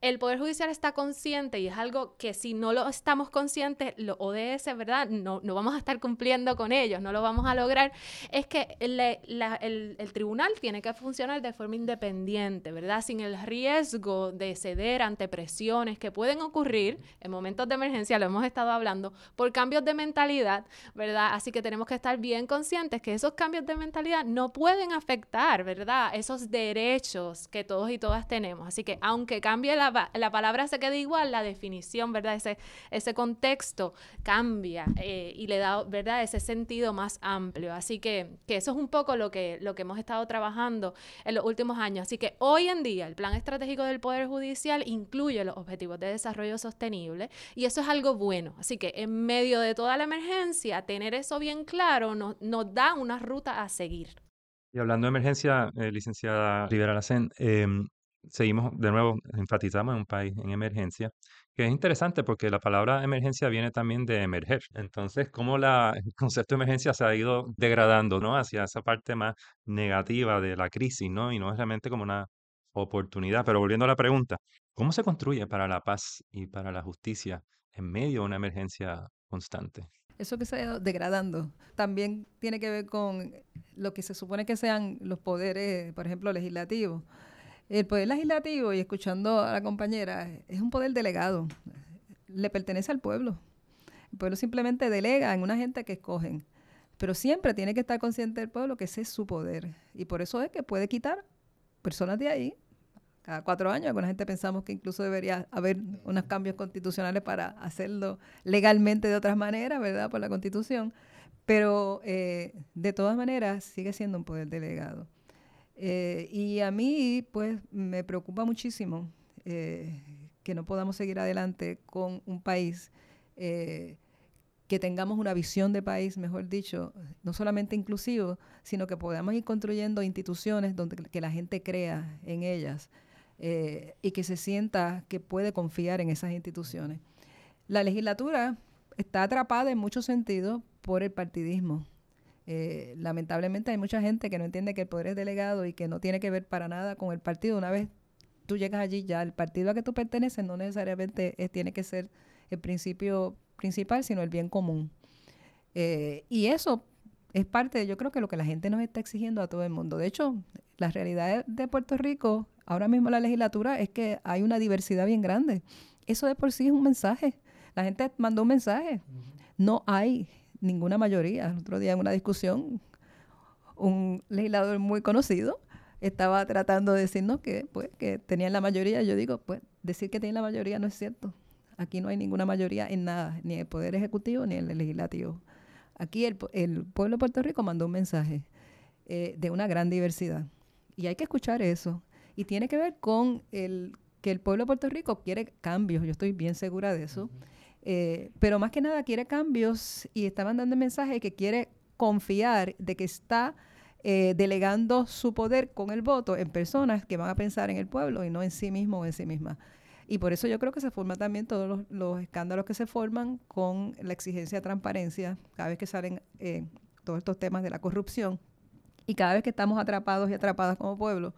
el Poder Judicial está consciente y es algo que si no lo estamos conscientes, los ODS, ¿verdad? No, no vamos a estar cumpliendo con ellos, no lo vamos a lograr, es que el, el, tribunal tiene que funcionar de forma independiente, ¿verdad? Sin el riesgo de ceder ante presiones que pueden ocurrir en momentos de emergencia, lo hemos estado hablando, por cambios de mentalidad, ¿verdad? Así que tenemos que estar bien conscientes que esos cambios de mentalidad no pueden afectar, ¿verdad? Esos derechos que todos y todas tenemos. Así que aunque cambie la la, palabra se queda igual, la definición, ¿verdad? Ese, ese contexto cambia eh, y le da, ¿verdad? Ese sentido más amplio. Así que, que, eso es un poco lo que, lo que hemos estado trabajando en los últimos años. Así que hoy en día el Plan Estratégico del Poder Judicial incluye los Objetivos de Desarrollo Sostenible y Y eso es algo bueno. Así que en medio de toda la emergencia, tener eso bien claro nos, nos da una ruta a seguir. Y hablando de emergencia, eh, licenciada Rivera Lacen, em, seguimos de nuevo, enfatizamos en un país en emergencia, que es interesante porque la palabra emergencia viene también de emerger. Entonces, cómo la, el concepto de emergencia se ha ido degradando, ¿no? Hacia esa parte más negativa de la crisis, ¿no? Y no es realmente como una oportunidad. Pero volviendo a la pregunta, ¿cómo se construye para la paz y para la justicia en medio de una emergencia constante? Eso que se ha ido degradando también tiene que ver con lo que se supone que sean los poderes, por ejemplo, legislativos. El poder legislativo, y escuchando a la compañera, es un poder delegado. Le pertenece al pueblo. El pueblo simplemente delega en una gente que escogen. Pero siempre tiene que estar consciente del pueblo que ese es su poder. Y por eso es que puede quitar personas de ahí cada cuatro años. Alguna gente pensamos que incluso debería haber unos cambios constitucionales para hacerlo legalmente de otras maneras, ¿verdad? Por la constitución. Pero eh, de todas maneras sigue siendo un poder delegado. Eh, y a mí, pues, me preocupa muchísimo eh, que no podamos seguir adelante con un país, que tengamos una visión de país, mejor dicho, no solamente inclusivo, sino que podamos ir construyendo instituciones donde que la gente crea en ellas y que se sienta que puede confiar en esas instituciones. La legislatura está atrapada en muchos sentidos por el partidismo. Eh, lamentablemente hay mucha gente que no entiende que el poder es delegado y que no tiene que ver para nada con el partido. Una vez tú llegas allí, ya el partido a que tú perteneces no necesariamente tiene que ser el principio principal, sino el bien común. Eh, y eso es parte, de, yo creo que lo que la gente nos está exigiendo a todo el mundo. De hecho, la realidad de Puerto Rico, ahora mismo la legislatura, es que hay una diversidad bien grande. Eso de por sí es un mensaje. La gente mandó un mensaje. No hay ninguna mayoría. El otro día en una discusión, un legislador muy conocido estaba tratando de decirnos que, pues, que tenían la mayoría. Yo digo, pues, decir que tienen la mayoría no es cierto. Aquí no hay ninguna mayoría en nada, ni en el Poder Ejecutivo ni en el Legislativo. Aquí el, pueblo de Puerto Rico mandó un mensaje eh, de una gran diversidad. Y hay que escuchar eso. Y tiene que ver con el que el pueblo de Puerto Rico quiere cambios. Yo estoy bien segura de eso. Eh, pero más que nada quiere cambios y está mandando el mensaje que quiere confiar de que está eh, delegando su poder con el voto en personas que van a pensar en el pueblo y no en sí mismo o en sí misma. Y por eso yo creo que se forman también todos los, escándalos que se forman con la exigencia de transparencia, cada vez que salen eh, todos estos temas de la corrupción y cada vez que estamos atrapados y atrapadas como pueblo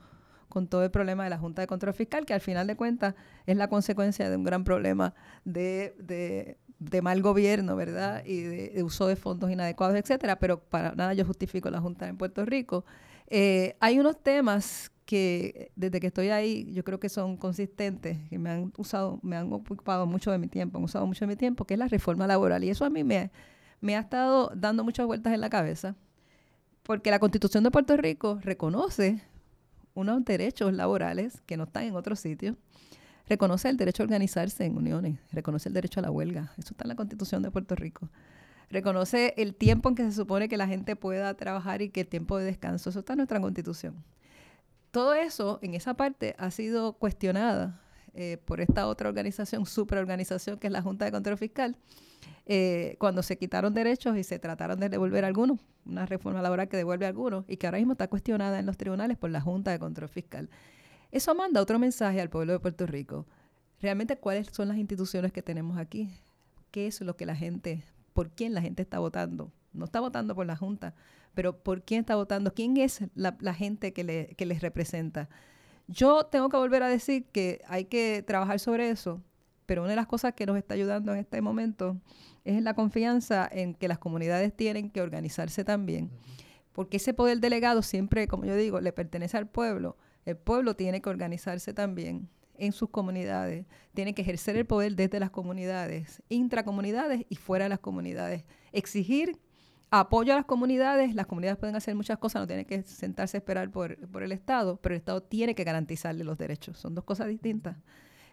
con todo el problema de la Junta de Control Fiscal, que al final de cuentas es la consecuencia de un gran problema de, mal gobierno, ¿verdad? Y de, uso de fondos inadecuados, etcétera. Pero para nada yo justifico la Junta en Puerto Rico. Eh, hay unos temas que desde que estoy ahí yo creo que son consistentes, que me han usado, me han ocupado mucho de mi tiempo, han usado mucho de mi tiempo, que es la reforma laboral. Y eso a mí me ha estado dando muchas vueltas en la cabeza, porque la Constitución de Puerto Rico reconoce unos derechos laborales que no están en otros sitios. Reconoce el derecho a organizarse en uniones, reconoce el derecho a la huelga, eso está en la Constitución de Puerto Rico. Reconoce el tiempo en que se supone que la gente pueda trabajar y que el tiempo de descanso, eso está en nuestra Constitución. Todo eso, en esa parte, ha sido cuestionada eh, por esta otra organización, superorganización, que es la Junta de Control Fiscal, eh, cuando se quitaron derechos y se trataron de devolver algunos, una reforma laboral que devuelve algunos y que ahora mismo está cuestionada en los tribunales por la Junta de Control Fiscal. Eso manda otro mensaje al pueblo de Puerto Rico. Realmente, ¿cuáles son las instituciones que tenemos aquí? ¿Qué es lo que la gente, por quién la gente está votando? No está votando por la Junta, pero ¿por quién está votando? ¿Quién es la, gente que, le, que les representa? Yo tengo que volver a decir que hay que trabajar sobre eso, pero una de las cosas que nos está ayudando en este momento es la confianza en que las comunidades tienen que organizarse también. Porque ese poder delegado siempre, como yo digo, le pertenece al pueblo. El pueblo tiene que organizarse también en sus comunidades, tiene que ejercer el poder desde las comunidades, intracomunidades y fuera de las comunidades. Exigir apoyo a las comunidades, las comunidades pueden hacer muchas cosas, no tienen que sentarse a esperar por, por el Estado, pero el Estado tiene que garantizarle los derechos. Son dos cosas distintas.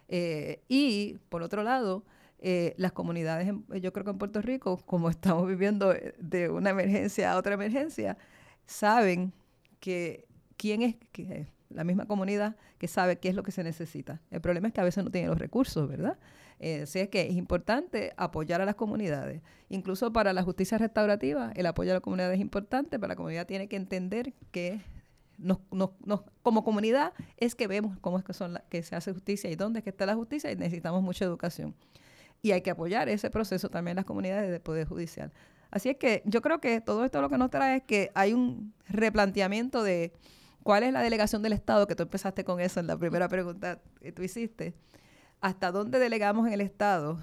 Eh, y, por otro lado, eh, las comunidades, yo creo que en Puerto Rico, como estamos viviendo de una emergencia a otra emergencia, saben que quién es, que la misma comunidad que sabe qué es lo que se necesita. El problema es que a veces no tiene los recursos, ¿verdad? Eh, así es que es importante apoyar a las comunidades. Incluso para la justicia restaurativa, el apoyo a la comunidad es importante, pero la comunidad tiene que entender que nos, como comunidad es que vemos cómo es que, son que se hace justicia y dónde es que está la justicia y necesitamos mucha educación. Y hay que apoyar ese proceso también las comunidades del Poder Judicial. Así es que yo creo que todo esto lo que nos trae es que hay un replanteamiento de cuál es la delegación del Estado, que tú empezaste con eso en la primera pregunta que tú hiciste, hasta dónde delegamos en el Estado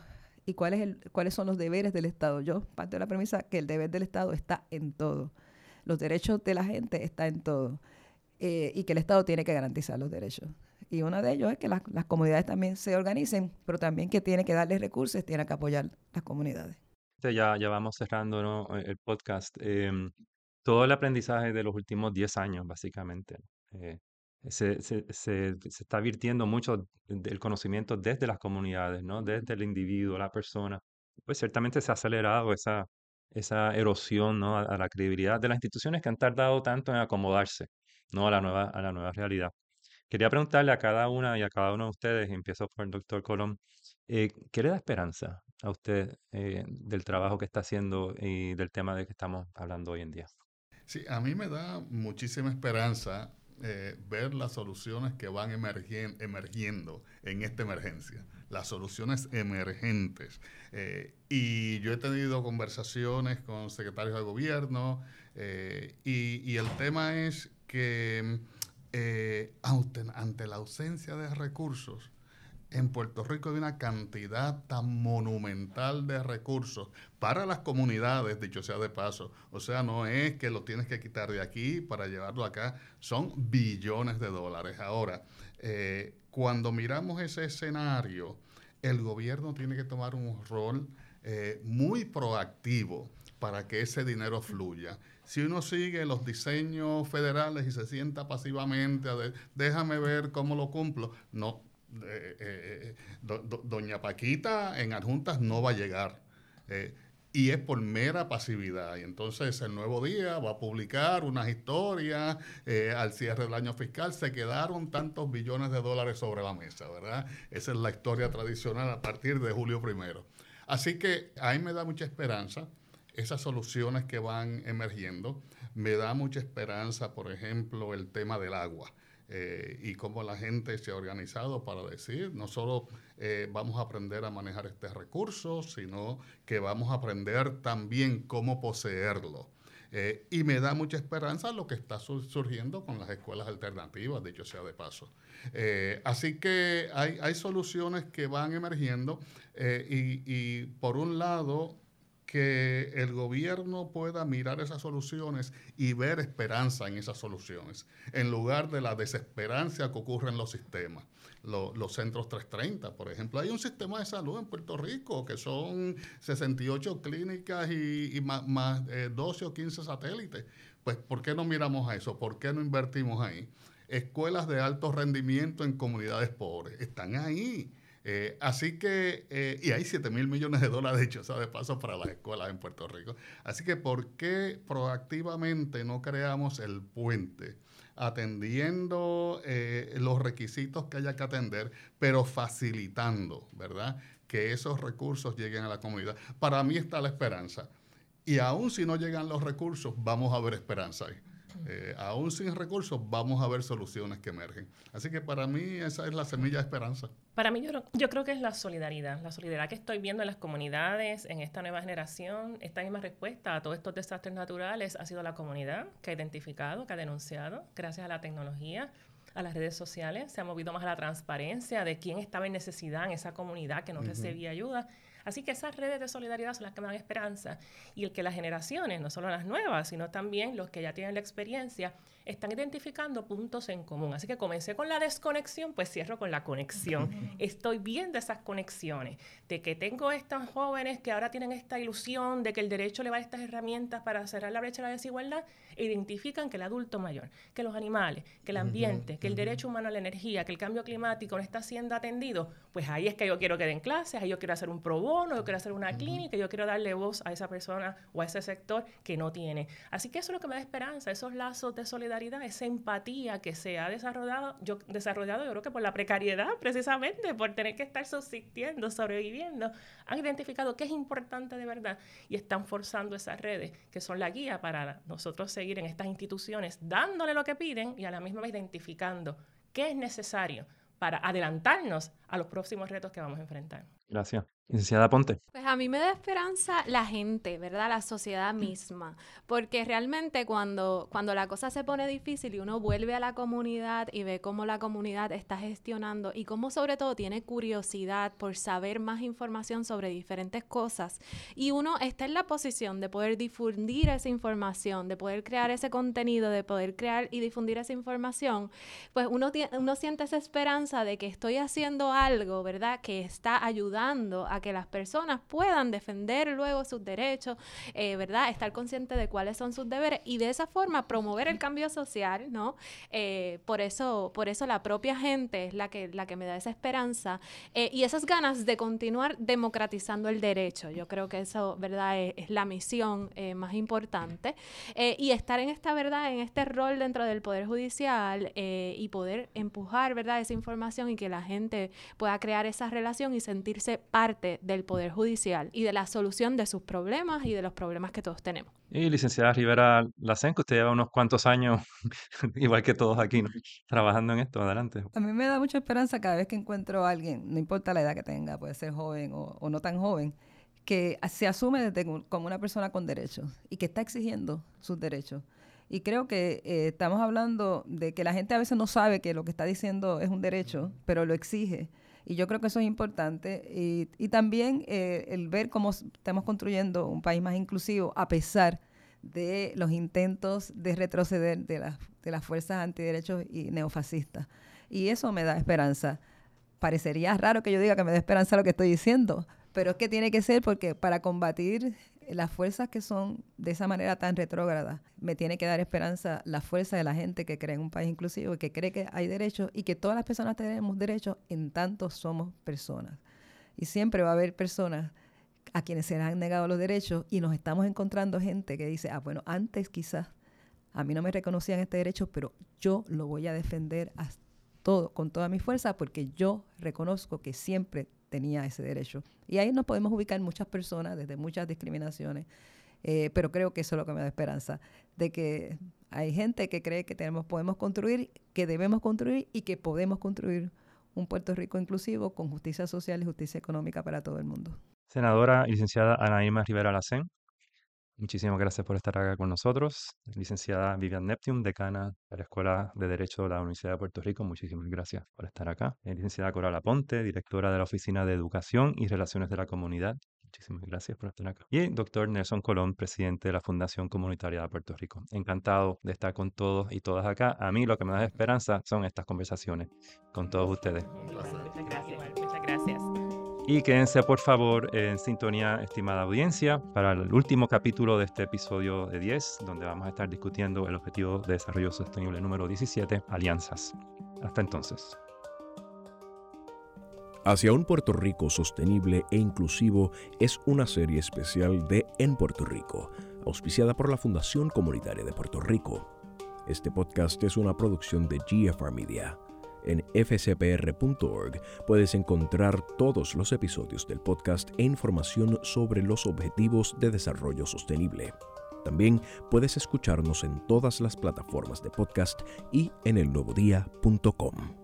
y cuál es el, cuáles son los deberes del Estado. Yo parto de la premisa que el deber del Estado está en todo. Los derechos de la gente están en todo. Eh, y que el Estado tiene que garantizar los derechos. Y uno de ellos es que las, las comunidades también se organicen, pero también que tiene que darles recursos, tiene que apoyar las comunidades. Ya, ya vamos cerrando eh, el podcast. Em, todo el aprendizaje de los últimos 10 años, básicamente. Eh, se, se, se, se, está virtiendo mucho del conocimiento desde las comunidades, ¿no? Desde el individuo, la persona. Pues ciertamente se ha acelerado esa, esa erosión, ¿no? A, a, la credibilidad de las instituciones que han tardado tanto en acomodarse, ¿no? A la nueva, a la nueva realidad. Quería preguntarle a cada una y a cada uno de ustedes, empiezo por el doctor Colón, eh, ¿qué le da esperanza a usted eh, del trabajo que está haciendo y del tema de que estamos hablando hoy en día? Sí, a mí me da muchísima esperanza eh, ver las soluciones que van emergiendo en esta emergencia, las soluciones emergentes. Eh, y yo he tenido conversaciones con secretarios de gobierno y, y, el tema es que ante la ausencia de recursos, en Puerto Rico hay una cantidad tan monumental de recursos para las comunidades, dicho sea de paso. O sea, no es que lo tienes que quitar de aquí para llevarlo acá, son billones de dólares. Ahora, eh, cuando miramos ese escenario, el gobierno tiene que tomar un rol eh, muy proactivo para que ese dinero fluya. Si uno sigue los diseños federales y se sienta pasivamente déjame ver cómo lo cumplo, no, eh, eh, eh, doña Paquita en adjuntas no va a llegar. y es por mera pasividad. Y entonces el nuevo día va a publicar unas historias al cierre del año fiscal. Se quedaron tantos billones de dólares sobre la mesa, ¿verdad? Esa es la historia tradicional a partir de julio primero. Así que ahí me da mucha esperanza esas soluciones que van emergiendo. Me da mucha esperanza, por ejemplo, el tema del agua. Eh, y cómo la gente se ha organizado para decir, no solo eh, vamos a aprender a manejar este recurso, sino que vamos a aprender también cómo poseerlo. Eh, y me da mucha esperanza lo que está surgiendo con las escuelas alternativas, dicho sea de paso. así que hay, hay, soluciones que van emergiendo y, y por un lado que el gobierno pueda mirar esas soluciones y ver esperanza en esas soluciones, en lugar de la desesperanza que ocurre en los sistemas. los centros 330, por ejemplo. Hay un sistema de salud en Puerto Rico que son 68 clínicas y, más, 12 eh, o 15 satélites. Pues, ¿por qué no miramos a eso? ¿Por qué no invertimos ahí? Escuelas de alto rendimiento en comunidades pobres. Están ahí eh, así que, eh, y hay 7 mil millones de dólares dicho sea de paso para las escuelas en Puerto Rico. Así que, ¿por qué proactivamente no creamos el puente? atendiendo eh, los requisitos que haya que atender, pero facilitando, ¿verdad? Que esos recursos lleguen a la comunidad. Para mí está la esperanza. Y aún si no llegan los recursos, vamos a ver esperanza ahí. Eh, aún sin recursos, vamos a ver soluciones que emergen. Así que para mí esa es la semilla de esperanza. Para mí yo, yo creo que es la solidaridad, la solidaridad que estoy viendo en las comunidades, en esta nueva generación, esta misma respuesta a todos estos desastres naturales ha sido la comunidad que ha identificado, que ha denunciado, gracias a la tecnología, a las redes sociales, se ha movido más a la transparencia de quién estaba en necesidad en esa comunidad que no recibía ayuda Así que esas redes de solidaridad son las que me dan esperanza y el que las generaciones, no solo las nuevas, sino también los que ya tienen la experiencia, están identificando puntos en común. Así que comencé con la desconexión, pues cierro con la conexión. Estoy viendo esas conexiones, de que tengo estos jóvenes que ahora tienen esta ilusión de que el derecho le va a estas herramientas para cerrar la brecha de la desigualdad, identifican que el adulto mayor, que los animales, que el ambiente, que el derecho humano a la energía, que el cambio climático no está siendo atendido, pues ahí es que yo quiero que den clases, ahí yo quiero hacer un pro bono, yo quiero hacer una clínica, yo quiero darle voz a esa persona o a ese sector que no tiene. Así que eso es lo que me da esperanza, esos lazos de solidaridad esa empatía que se ha desarrollado, yo, desarrollado yo creo que por la precariedad precisamente, por tener que estar subsistiendo, sobreviviendo, han identificado qué es importante de verdad y están forzando esas redes que son la guía para nosotros seguir en estas instituciones, dándole lo que piden y a la misma vez identificando qué es necesario para adelantarnos a los próximos retos que vamos a enfrentar. Gracias. Licenciada Ponte. Pues a mí me da esperanza la gente, ¿verdad? La sociedad misma. Porque realmente cuando, cuando la cosa se pone difícil y uno vuelve a la comunidad y ve cómo la comunidad está gestionando y cómo sobre todo tiene curiosidad por saber más información sobre diferentes cosas y uno está en la posición de poder difundir esa información, de poder crear ese contenido, de poder crear y difundir esa información, pues uno, uno siente esa esperanza de que estoy haciendo algo, ¿verdad? Que está ayudando a que las personas puedan defender luego sus derechos, eh, ¿verdad? Estar consciente de cuáles son sus deberes y de esa forma promover el cambio social, ¿no? Eh, por, eso, por eso la propia gente es la que, la que me da esa esperanza eh, y esas ganas de continuar democratizando el derecho. Yo creo que eso, ¿verdad? Es, la misión más importante y estar en esta, ¿verdad? En este rol dentro del Poder Judicial y poder empujar, ¿verdad? Esa información y que la gente pueda crear esa relación y sentirse parte del Poder Judicial y de la solución de sus problemas y de los problemas que todos tenemos. Y licenciada Rivera Lacenco, usted lleva unos cuantos años, igual que todos aquí, trabajando en esto. Adelante. A mí me da mucha esperanza cada vez que encuentro a alguien, no importa la edad que tenga, puede ser joven o, no tan joven, que se asume desde, como una persona con derechos y que está exigiendo sus derechos. Y creo que eh, estamos hablando de que la gente a veces no sabe que lo que está diciendo es un derecho, pero lo exige. Y yo creo que eso es importante. Y, también eh, el ver cómo estamos construyendo un país más inclusivo a pesar de los intentos de retroceder de, las de las fuerzas antiderechos y neofascistas. Y eso me da esperanza. Parecería raro que yo diga que me da esperanza lo que estoy diciendo, pero es que tiene que ser porque para combatir las fuerzas que son de esa manera tan retrógrada, me tiene que dar esperanza la fuerza de la gente que cree en un país inclusivo que cree que hay derechos y que todas las personas tenemos derechos en tanto somos personas. Y siempre va a haber personas a quienes se les han negado los derechos y nos estamos encontrando gente que dice, ah, bueno, antes quizás a mí no me reconocían este derecho, pero yo lo voy a defender a todo, con toda mi fuerza porque yo reconozco que siempre tenía ese derecho. Y ahí nos podemos ubicar muchas personas desde muchas discriminaciones, eh, pero creo que eso es lo que me da esperanza, de que hay gente que cree que tenemos, podemos construir, que debemos construir y que podemos construir un Puerto Rico inclusivo con justicia social y justicia económica para todo el mundo. Senadora licenciada Anaíma Rivera Lacén, Muchísimas gracias por estar acá con nosotros. Licenciada Vivian Neptune, decana de la Escuela de Derecho de la Universidad de Puerto Rico, muchísimas gracias por estar acá. Eh, licenciada Coral Aponte, directora de la Oficina de Educación y Relaciones de la Comunidad. Muchísimas gracias por estar acá. Y el doctor Nelson Colón, presidente de la Fundación Comunitaria de Puerto Rico. Encantado de estar con todos y todas acá. A mí lo que me da esperanza son estas conversaciones con todos ustedes. Muchas gracias. Y quédense por favor en sintonía, estimada audiencia, para el último capítulo de este episodio de 10, donde vamos a estar discutiendo el Objetivo de Desarrollo Sostenible número 17, Alianzas. Hasta entonces. Hacia un Puerto Rico sostenible e inclusivo es una serie especial de En Puerto Rico, auspiciada por la Fundación Comunitaria de Puerto Rico. Este podcast es una producción de GFR Media. En fcpr.org puedes encontrar todos los episodios del podcast e información sobre los objetivos de desarrollo sostenible. También puedes escucharnos en todas las plataformas de podcast y en elnuevodía.com.